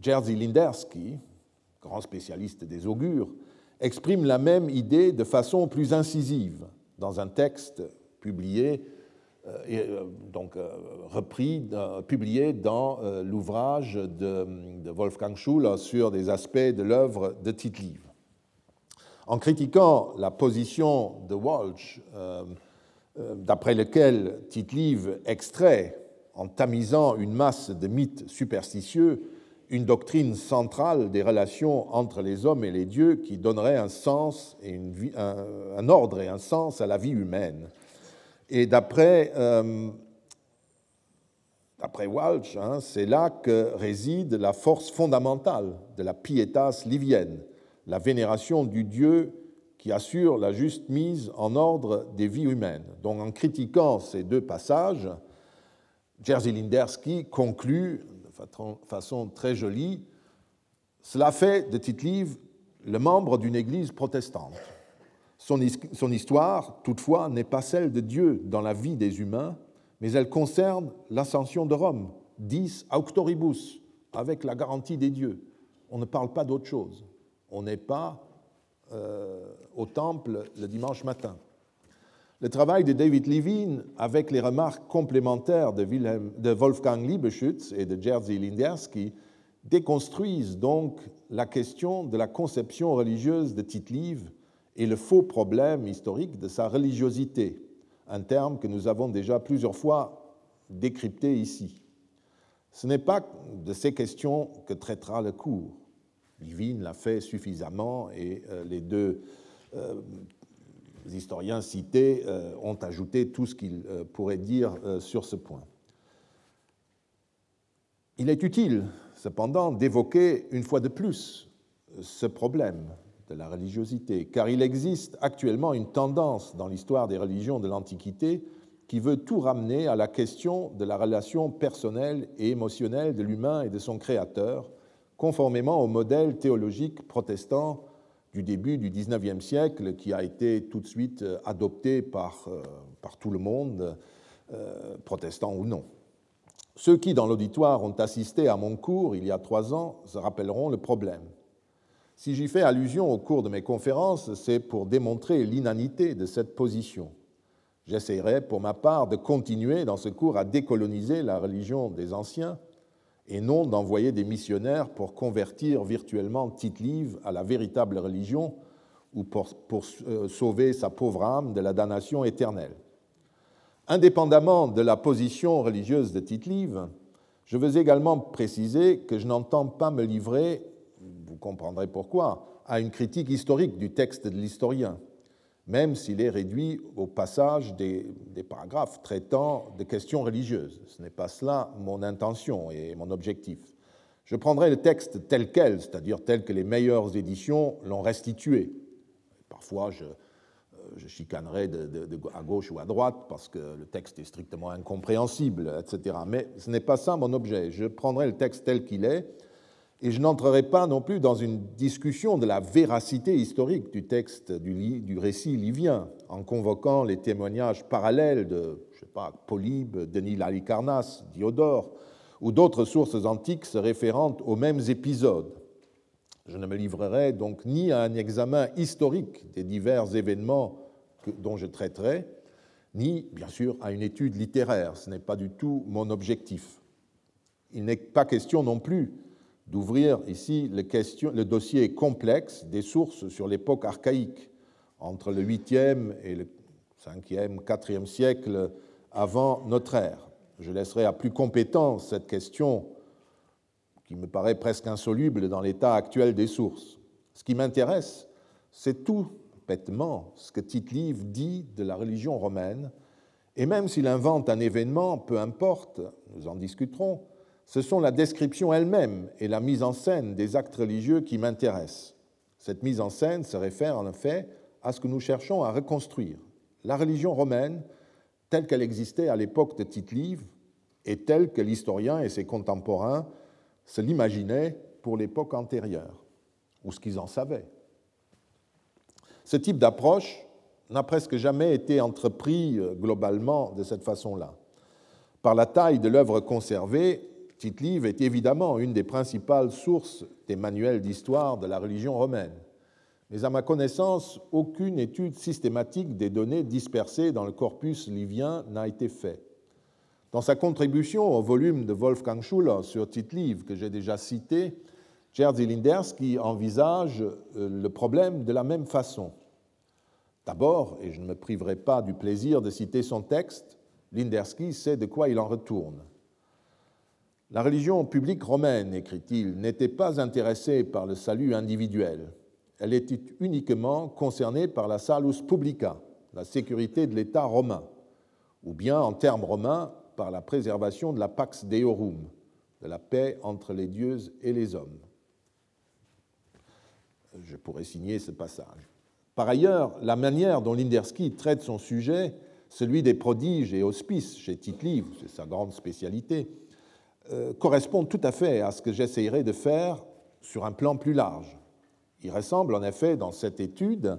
Jerzy Lindersky, grand spécialiste des augures, exprime la même idée de façon plus incisive dans un texte publié, donc repris, publié dans l'ouvrage de, Wolfgang Schuller sur des aspects de l'œuvre de tite En critiquant la position de Walsh, d'après lequel tite extrait en tamisant une masse de mythes superstitieux, une doctrine centrale des relations entre les hommes et les dieux qui donnerait un sens et un, ordre et un sens à la vie humaine. Et d'après euh, Walsh, hein, c'est là que réside la force fondamentale de la pietas livienne, la vénération du Dieu qui assure la juste mise en ordre des vies humaines. Donc en critiquant ces deux passages, Jerzy Lindersky conclut de façon très jolie Cela fait de tite le membre d'une église protestante. Son, histoire, toutefois, n'est pas celle de Dieu dans la vie des humains, mais elle concerne l'ascension de Rome, 10 auctoribus, avec la garantie des dieux. On ne parle pas d'autre chose. On n'est pas euh, au temple le dimanche matin. Le travail de David Levine, avec les remarques complémentaires de, Wolfgang Liebeschütz et de Jerzy Lindersky, déconstruisent donc la question de la conception religieuse de tite et le faux problème historique de sa religiosité, un terme que nous avons déjà plusieurs fois décrypté ici. Ce n'est pas de ces questions que traitera le cours. Levine l'a fait suffisamment et euh, les deux euh, historiens cités euh, ont ajouté tout ce qu'ils pourraient dire sur ce point. Il est utile, cependant, d'évoquer une fois de plus ce problème la religiosité, car il existe actuellement une tendance dans l'histoire des religions de l'Antiquité qui veut tout ramener à la question de la relation personnelle et émotionnelle de l'humain et de son créateur, conformément au modèle théologique protestant du début du XIXe siècle qui a été tout de suite euh, adopté par, euh, par tout le monde, euh, protestant ou non. Ceux qui, dans l'auditoire, ont assisté à mon cours il y a trois ans se rappelleront le problème. Si j'y fais allusion au cours de mes conférences, c'est pour démontrer l'inanité de cette position. J'essaierai, pour ma part, de continuer dans ce cours à décoloniser la religion des anciens et non d'envoyer des missionnaires pour convertir virtuellement Tite-Live à la véritable religion ou pour, euh, sauver sa pauvre âme de la damnation éternelle. Indépendamment de la position religieuse de Tite-Live, je veux également préciser que je n'entends pas me livrer, vous comprendrez pourquoi, à une critique historique du texte de l'historien même s'il est réduit au passage des, paragraphes traitant de questions religieuses. Ce n'est pas cela mon intention et mon objectif. Je prendrai le texte tel quel, c'est-à-dire tel que les meilleures éditions l'ont restitué. Parfois, je, chicanerai à gauche ou à droite parce que le texte est strictement incompréhensible, etc. Mais ce n'est pas ça mon objet. Je prendrai le texte tel qu'il est et je n'entrerai pas non plus dans une discussion de la véracité historique du texte du, récit livien, en convoquant les témoignages parallèles de, je sais pas, Polybe, Denis Lalicarnasse, Diodore, ou d'autres sources antiques se référant aux mêmes épisodes. Je ne me livrerai donc ni à un examen historique des divers événements dont je traiterai, ni, bien sûr, à une étude littéraire. Ce n'est pas du tout mon objectif. Il n'est pas question non plus d'ouvrir ici le, dossier complexe des sources sur l'époque archaïque, entre le 8e et le 5e, 4e siècle avant notre ère. Je laisserai à plus compétent cette question qui me paraît presque insoluble dans l'état actuel des sources. Ce qui m'intéresse, c'est tout bêtement ce que Tite-Live dit de la religion romaine, et même s'il invente un événement, peu importe, nous en discuterons, ce sont la description elle-même et la mise en scène des actes religieux qui m'intéressent. Cette mise en scène se réfère en effet à ce que nous cherchons à reconstruire, la religion romaine, telle qu'elle existait à l'époque de Tite-Live, et telle que l'historien et ses contemporains se l'imaginaient pour l'époque antérieure, ou ce qu'ils en savaient. Ce type d'approche n'a presque jamais été entrepris euh, globalement de cette façon-là. Par la taille de l'œuvre conservée, Tite-Live est évidemment une des principales sources des manuels d'histoire de la religion romaine. Mais à ma connaissance, aucune étude systématique des données dispersées dans le corpus livien n'a été faite. Dans sa contribution au volume de Wolfgang Schuller sur Tite-Live que j'ai déjà cité, Jerzy Linderski envisage euh, le problème de la même façon. D'abord, et je ne me priverai pas du plaisir de citer son texte, Linderski sait de quoi il en retourne. La religion publique romaine, écrit-il, n'était pas intéressée par le salut individuel. Elle était uniquement concernée par la salus publica, la sécurité de l'État romain, ou bien, en termes romains, par la préservation de la pax deorum, de la paix entre les dieux et les hommes. Je pourrais signer ce passage. Par ailleurs, la manière dont Linderski traite son sujet, celui des prodiges et hospices chez Tite-Live, c'est sa grande spécialité, euh, correspond tout à fait à ce que j'essayerai de faire sur un plan plus large. Il ressemble en effet dans cette étude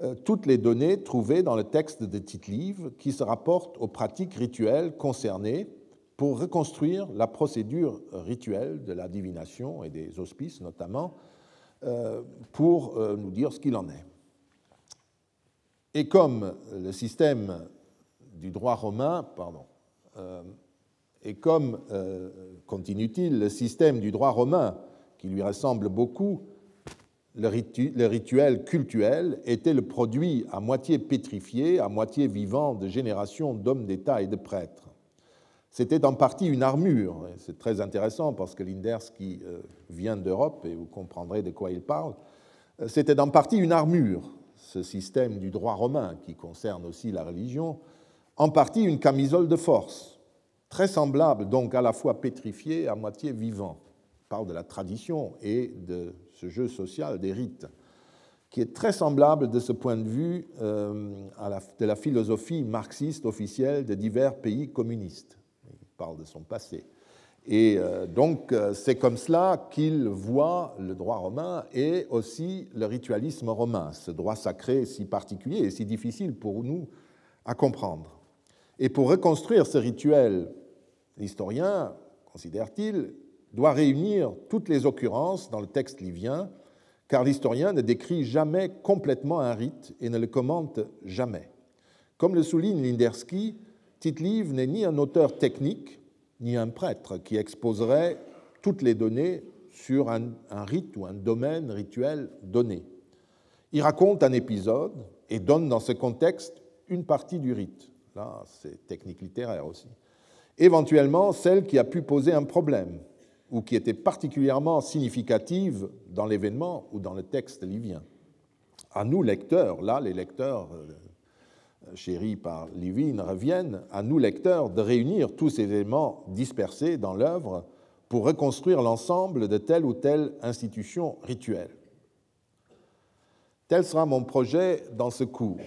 euh, toutes les données trouvées dans le texte de Tite-Live qui se rapportent aux pratiques rituelles concernées pour reconstruire la procédure rituelle de la divination et des hospices notamment, euh, pour nous dire ce qu'il en est. Et comme le système du droit romain, pardon, et comme, euh, continue-t-il, le système du droit romain, qui lui ressemble beaucoup, le, rituel cultuel était le produit à moitié pétrifié, à moitié vivant de générations d'hommes d'État et de prêtres. C'était en partie une armure, c'est très intéressant parce que Linders, qui euh, vient d'Europe, et vous comprendrez de quoi il parle, c'était en partie une armure ce système du droit romain qui concerne aussi la religion, en partie une camisole de force, très semblable donc à la fois pétrifié à moitié vivant. On parle de la tradition et de ce jeu social des rites, qui est très semblable de ce point de vue euh, à la philosophie marxiste officielle de divers pays communistes. Il parle de son passé. Et euh, donc, euh, c'est comme cela qu'il voit le droit romain et aussi le ritualisme romain, ce droit sacré si particulier et si difficile pour nous à comprendre. Et pour reconstruire ce rituel, l'historien, considère-t-il, doit réunir toutes les occurrences dans le texte livien, car l'historien ne décrit jamais complètement un rite et ne le commente jamais. Comme le souligne Linderski, Tite-Live n'est ni un auteur technique, ni un prêtre qui exposerait toutes les données sur un, rite ou un domaine rituel donné. Il raconte un épisode et donne dans ce contexte une partie du rite. Là, c'est technique littéraire aussi. Éventuellement, celle qui a pu poser un problème ou qui était particulièrement significative dans l'événement ou dans le texte livien. À nous, lecteurs, là, les lecteurs euh, chéris par Livine, reviennent à nous lecteurs de réunir tous ces éléments dispersés dans l'œuvre pour reconstruire l'ensemble de telle ou telle institution rituelle. Tel sera mon projet dans ce cours.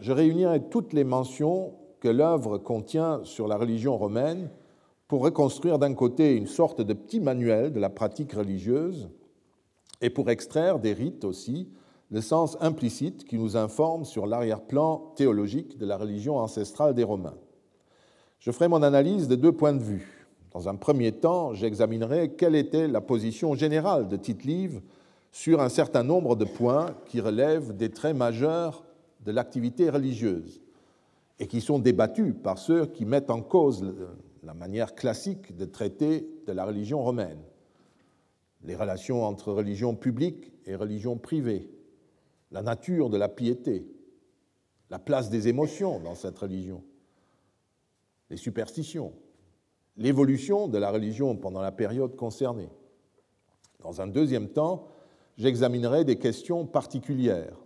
Je réunirai toutes les mentions que l'œuvre contient sur la religion romaine pour reconstruire d'un côté une sorte de petit manuel de la pratique religieuse et pour extraire des rites aussi le sens implicite qui nous informe sur l'arrière-plan théologique de la religion ancestrale des Romains. Je ferai mon analyse de deux points de vue. Dans un premier temps, j'examinerai quelle était la position générale de Tite-Live sur un certain nombre de points qui relèvent des traits majeurs de l'activité religieuse et qui sont débattus par ceux qui mettent en cause la manière classique de traiter de la religion romaine, les relations entre religion publique et religion privée, la nature de la piété, la place des émotions dans cette religion, les superstitions, l'évolution de la religion pendant la période concernée. Dans un deuxième temps, j'examinerai des questions particulières.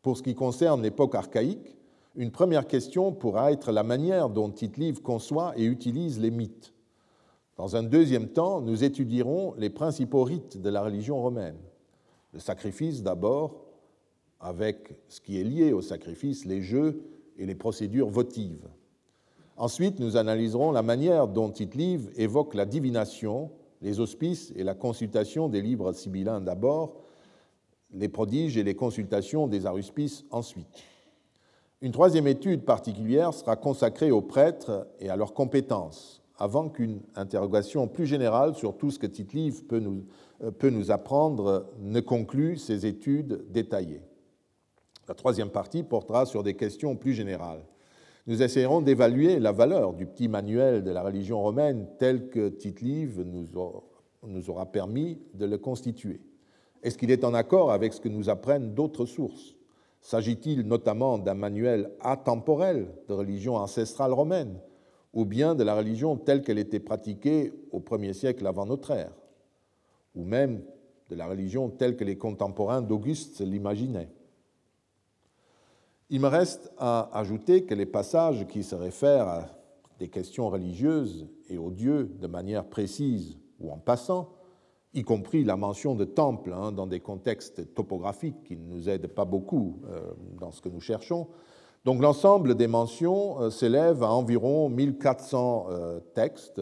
Pour ce qui concerne l'époque archaïque, une première question pourra être la manière dont Tite-Live conçoit et utilise les mythes. Dans un deuxième temps, nous étudierons les principaux rites de la religion romaine. Le sacrifice d'abord, avec ce qui est lié au sacrifice, les jeux et les procédures votives. Ensuite, nous analyserons la manière dont tite évoque la divination, les auspices et la consultation des livres sibyllins d'abord, les prodiges et les consultations des aruspices ensuite. Une troisième étude particulière sera consacrée aux prêtres et à leurs compétences, avant qu'une interrogation plus générale sur tout ce que tite peut nous, euh, peut nous apprendre ne conclue ces études détaillées. La troisième partie portera sur des questions plus générales. Nous essayerons d'évaluer la valeur du petit manuel de la religion romaine tel que tite nous, nous aura permis de le constituer. Est-ce qu'il est en accord avec ce que nous apprennent d'autres sources? S'agit-il notamment d'un manuel atemporel de religion ancestrale romaine ou bien de la religion telle qu'elle était pratiquée au premier siècle avant notre ère ou même de la religion telle que les contemporains d'Auguste l'imaginaient? Il me reste à ajouter que les passages qui se réfèrent à des questions religieuses et aux dieux de manière précise ou en passant, y compris la mention de temples hein, dans des contextes topographiques qui ne nous aident pas beaucoup euh, dans ce que nous cherchons. Donc l'ensemble des mentions euh, s'élève à environ 1400 euh, textes,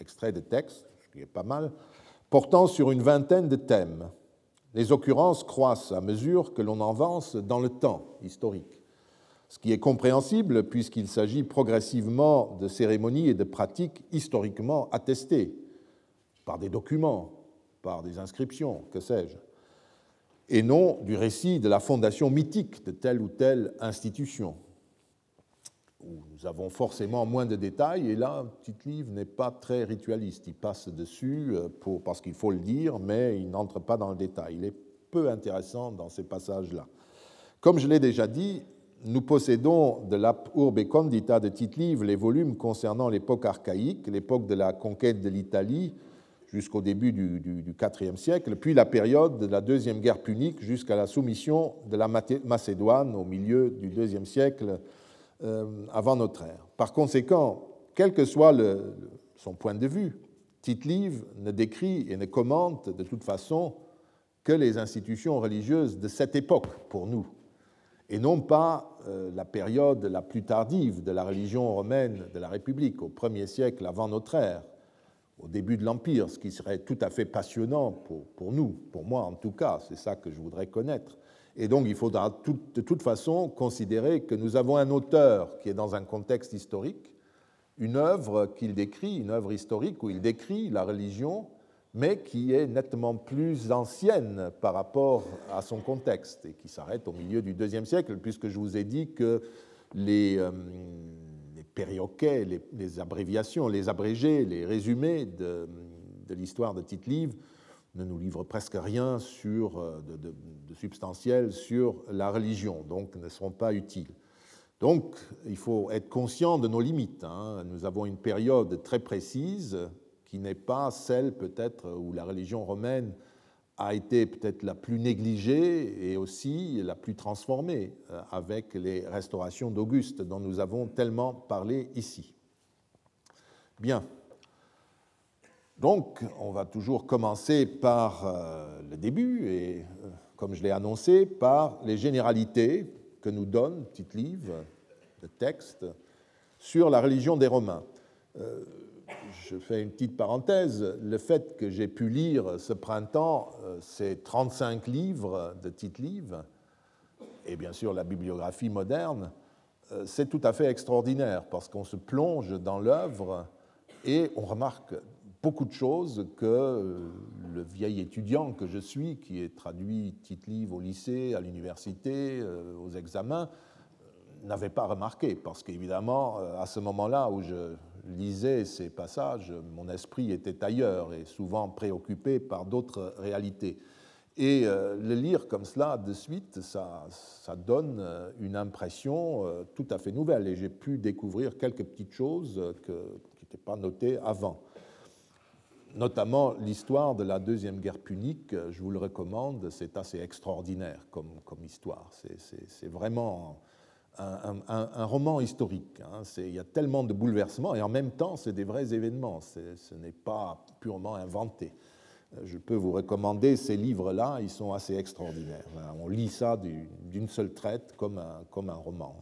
extraits de textes, ce qui est pas mal, portant sur une vingtaine de thèmes. Les occurrences croissent à mesure que l'on avance dans le temps historique, ce qui est compréhensible puisqu'il s'agit progressivement de cérémonies et de pratiques historiquement attestées par des documents, par des inscriptions, que sais-je, et non du récit de la fondation mythique de telle ou telle institution nous avons forcément moins de détails, et là, Petit Livre n'est pas très ritualiste. Il passe dessus euh, parce qu'il faut le dire, mais il n'entre pas dans le détail. Il est peu intéressant dans ces passages-là. Comme je l'ai déjà dit, nous possédons de l'Ap Urbe Condita de Tite Livre les volumes concernant l'époque archaïque, l'époque de la conquête de l'Italie jusqu'au début du, IVe siècle, puis la période de la Deuxième Guerre punique jusqu'à la soumission de la Macédoine au milieu du IIe siècle euh, avant notre ère. Par conséquent, quel que soit son point de vue, Tite-Live ne décrit et ne commente de toute façon que les institutions religieuses de cette époque pour nous, et non pas euh, la période la plus tardive de la religion romaine de la République, au premier siècle avant notre ère, au début de l'Empire, ce qui serait tout à fait passionnant pour, pour nous, pour moi en tout cas, c'est ça que je voudrais connaître. Et donc il faudra de toute façon considérer que nous avons un auteur qui est dans un contexte historique, une œuvre qu'il décrit, une œuvre historique où il décrit la religion, mais qui est nettement plus ancienne par rapport à son contexte et qui s'arrête au milieu du deuxième siècle, puisque je vous ai dit que les, euh, périoquets, les, abréviations, les abrégés, les résumés de, l'histoire de Tite-Livre ne nous livre presque rien sur, euh, de, substantiel sur la religion, donc ne seront pas utiles. Donc il faut être conscient de nos limites. Hein. Nous avons une période très précise qui n'est pas celle peut-être où la religion romaine a été peut-être la plus négligée et aussi la plus transformée euh, avec les restaurations d'Auguste dont nous avons tellement parlé ici. Bien. Donc, on va toujours commencer par euh, le début, et euh, comme je l'ai annoncé, par les généralités que nous donne Tite Livre, le texte, sur la religion des Romains. Je fais une petite parenthèse, le fait que j'ai pu lire ce printemps ces 35 livres de Tite Livre, et bien sûr la bibliographie moderne, c'est tout à fait extraordinaire parce qu'on se plonge dans l'œuvre et on remarque beaucoup de choses que euh, le vieil étudiant que je suis, qui est traduit titre livre au lycée, à l'université, euh, aux examens, euh, n'avait pas remarqué, parce qu'évidemment, à ce moment-là où je lisais ces passages, mon esprit était ailleurs et souvent préoccupé par d'autres réalités. Et le lire comme cela de suite, ça, donne une impression tout à fait nouvelle. Et j'ai pu découvrir quelques petites choses qui n'étaient pas notées avant notamment l'histoire de la Deuxième Guerre punique, je vous le recommande, c'est assez extraordinaire comme, comme histoire. C'est vraiment un, roman historique. Hein. Il y a tellement de bouleversements et en même temps, c'est des vrais événements. Ce n'est pas purement inventé. Je peux vous recommander ces livres-là, ils sont assez extraordinaires. On lit ça d'une seule traite comme un, roman.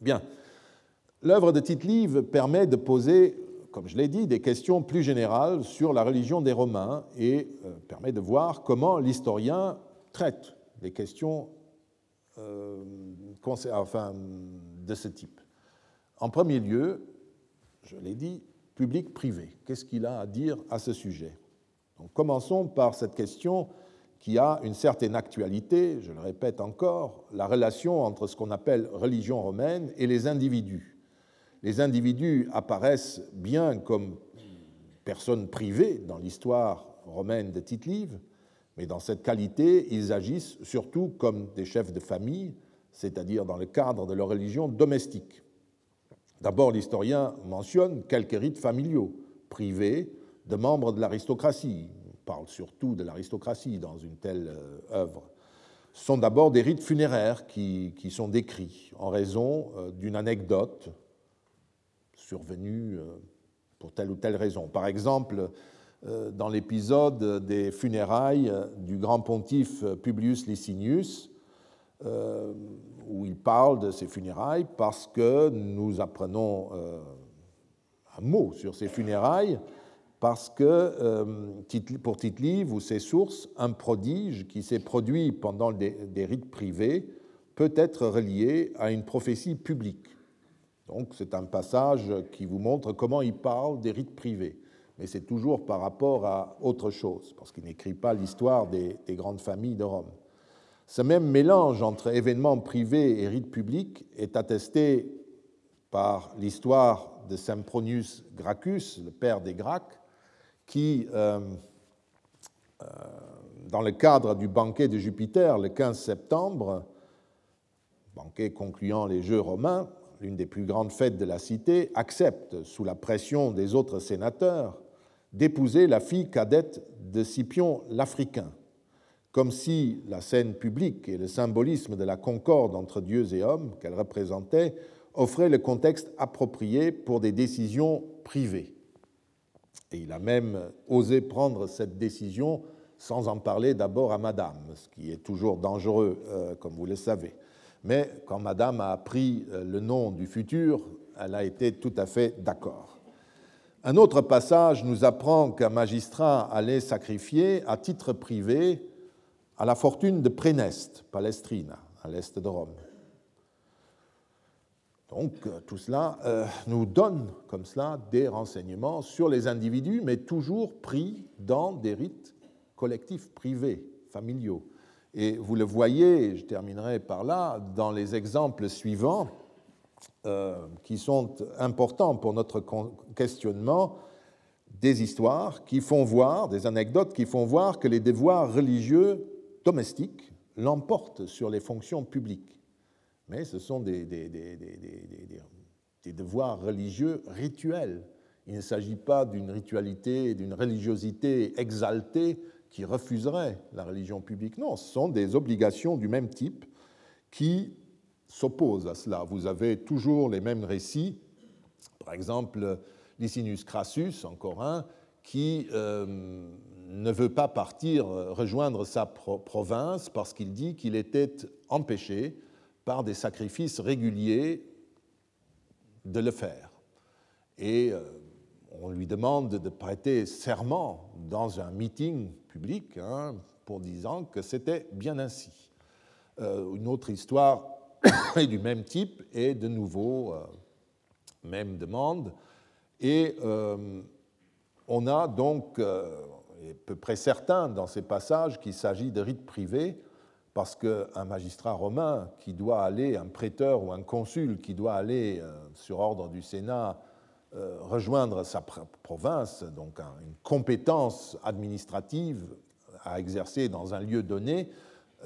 Bien. L'œuvre de Tite-Live permet de poser, comme je l'ai dit, des questions plus générales sur la religion des Romains et euh, permet de voir comment l'historien traite des questions euh, enfin, de ce type. En premier lieu, je l'ai dit, public-privé. Qu'est-ce qu'il a à dire à ce sujet? Commençons par cette question qui a une certaine actualité, je le répète encore, la relation entre ce qu'on appelle religion romaine et les individus. Les individus apparaissent bien comme personnes privées dans l'histoire romaine de Tite-Live, mais dans cette qualité, ils agissent surtout comme des chefs de famille, c'est-à-dire dans le cadre de leur religion domestique. D'abord, l'historien mentionne quelques rites familiaux, privés, de membres de l'aristocratie. On parle surtout de l'aristocratie dans une telle euh, œuvre. Ce sont d'abord des rites funéraires qui, qui sont décrits en raison euh, d'une anecdote survenue euh, pour telle ou telle raison. Par exemple, dans l'épisode des funérailles du grand pontife Publius Licinius, euh, où il parle de ses funérailles parce que nous apprenons euh, un mot sur ses funérailles, parce que euh, pour Tite-Live ou ses sources, un prodige qui s'est produit pendant des, rites privés peut être relié à une prophétie publique. Donc c'est un passage qui vous montre comment il parle des rites privés. Mais c'est toujours par rapport à autre chose, parce qu'il n'écrit pas l'histoire des grandes familles de Rome. Ce même mélange entre événements privés et rites publics est attesté par l'histoire de Sempronius Gracchus, le père des Gracques, qui, euh, euh, dans le cadre du banquet de Jupiter le 15 septembre, banquet concluant les Jeux romains, l'une des plus grandes fêtes de la cité, accepte, sous la pression des autres sénateurs, d'épouser la fille cadette de Scipion l'Africain comme si la scène publique et le symbolisme de la concorde entre dieux et hommes qu'elle représentait offraient le contexte approprié pour des décisions privées. Et il a même osé prendre cette décision sans en parler d'abord à Madame, ce qui est toujours dangereux, euh, comme vous le savez. Mais quand Madame a appris euh, le nom du futur, elle a été tout à fait d'accord. Un autre passage nous apprend qu'un magistrat allait sacrifier à titre privé à la fortune de Préneste, Palestrina, à l'est de Rome. Donc euh, tout cela euh, nous donne comme cela des renseignements sur les individus, mais toujours pris dans des rites collectifs, privés, familiaux. Et vous le voyez, je terminerai par là, dans les exemples suivants, euh, qui sont importants pour notre questionnement, des histoires qui font voir, des anecdotes qui font voir que les devoirs religieux domestique l'emporte sur les fonctions publiques. Mais ce sont des, devoirs religieux rituels. Il ne s'agit pas d'une ritualité, d'une religiosité exaltée qui refuserait la religion publique. Non, ce sont des obligations du même type qui s'opposent à cela. Vous avez toujours les mêmes récits. Par exemple, Licinius Crassus, encore un, qui euh, ne veut pas partir euh, rejoindre sa province parce qu'il dit qu'il était empêché par des sacrifices réguliers de le faire. Et euh, on lui demande de prêter serment dans un meeting public hein, pour disant que c'était bien ainsi. Euh, une autre histoire est du même type et de nouveau, même demande. Et on a donc, est peu près certain dans ces passages qu'il s'agit de rites privés, parce qu'un magistrat romain qui doit aller, un prêteur ou un consul qui doit aller euh, sur ordre du Sénat euh, rejoindre sa province, donc une compétence administrative à exercer dans un lieu donné,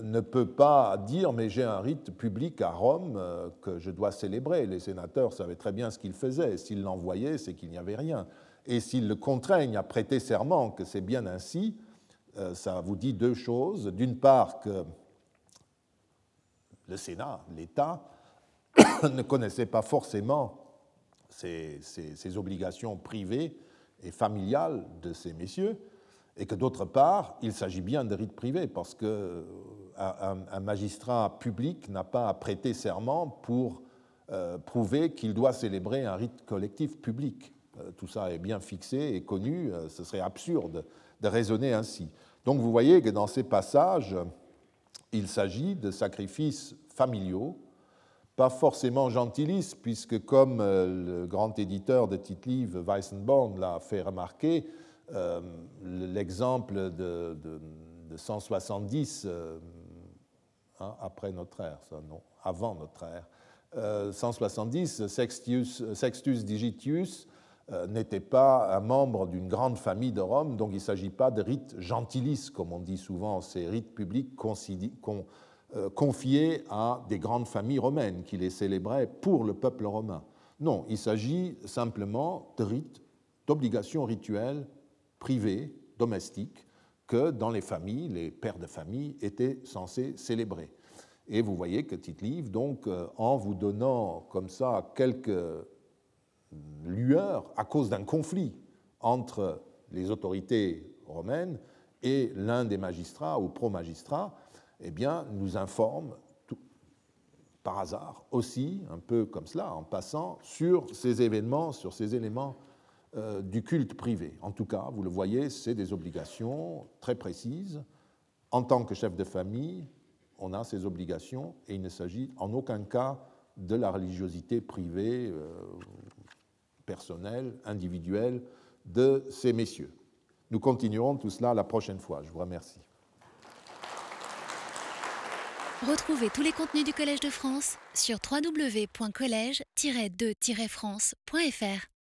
ne peut pas dire mais j'ai un rite public à Rome euh, que je dois célébrer. Les sénateurs savaient très bien ce qu'ils faisaient. S'ils l'envoyaient, c'est qu'il n'y avait rien et s'ils le contraignent à prêter serment que c'est bien ainsi, euh, ça vous dit deux choses. D'une part, que le Sénat, l'État, ne connaissait pas forcément ces, obligations privées et familiales de ces messieurs, et que d'autre part, il s'agit bien de rites privés, parce qu'un euh, un magistrat public n'a pas à prêter serment pour euh, prouver qu'il doit célébrer un rite collectif public. Euh, tout ça est bien fixé et connu, ce serait absurde de raisonner ainsi. Donc vous voyez que dans ces passages, il s'agit de sacrifices familiaux, pas forcément gentilices, puisque comme le grand éditeur de Tite-Livre, Weissenborn, l'a fait remarquer, l'exemple de, 170 hein, après notre ère, non, avant notre ère, 170, euh, Sextus, Digitius euh, n'était pas un membre d'une grande famille de Rome, donc il ne s'agit pas de rites gentilis, comme on dit souvent, ces rites publics euh, confiés à des grandes familles romaines qui les célébraient pour le peuple romain. Non, il s'agit simplement de rites, d'obligations rituelles privées, domestiques, que dans les familles, les pères de famille étaient censés célébrer. Et vous voyez que Tite-Live, donc, euh, en vous donnant comme ça quelques lueurs à cause d'un conflit entre les autorités romaines et l'un des magistrats ou pro-magistrats, eh bien, nous informe par hasard aussi, un peu comme cela, en passant, sur ces événements, sur ces éléments euh, du culte privé. En tout cas, vous le voyez, c'est des obligations très précises. En tant que chef de famille, on a ces obligations et il ne s'agit en aucun cas de la religiosité privée, euh, personnelle, individuelle de ces messieurs. Nous continuerons tout cela la prochaine fois. Je vous remercie. Retrouvez tous les contenus du Collège de France sur www.colège-2-france.fr.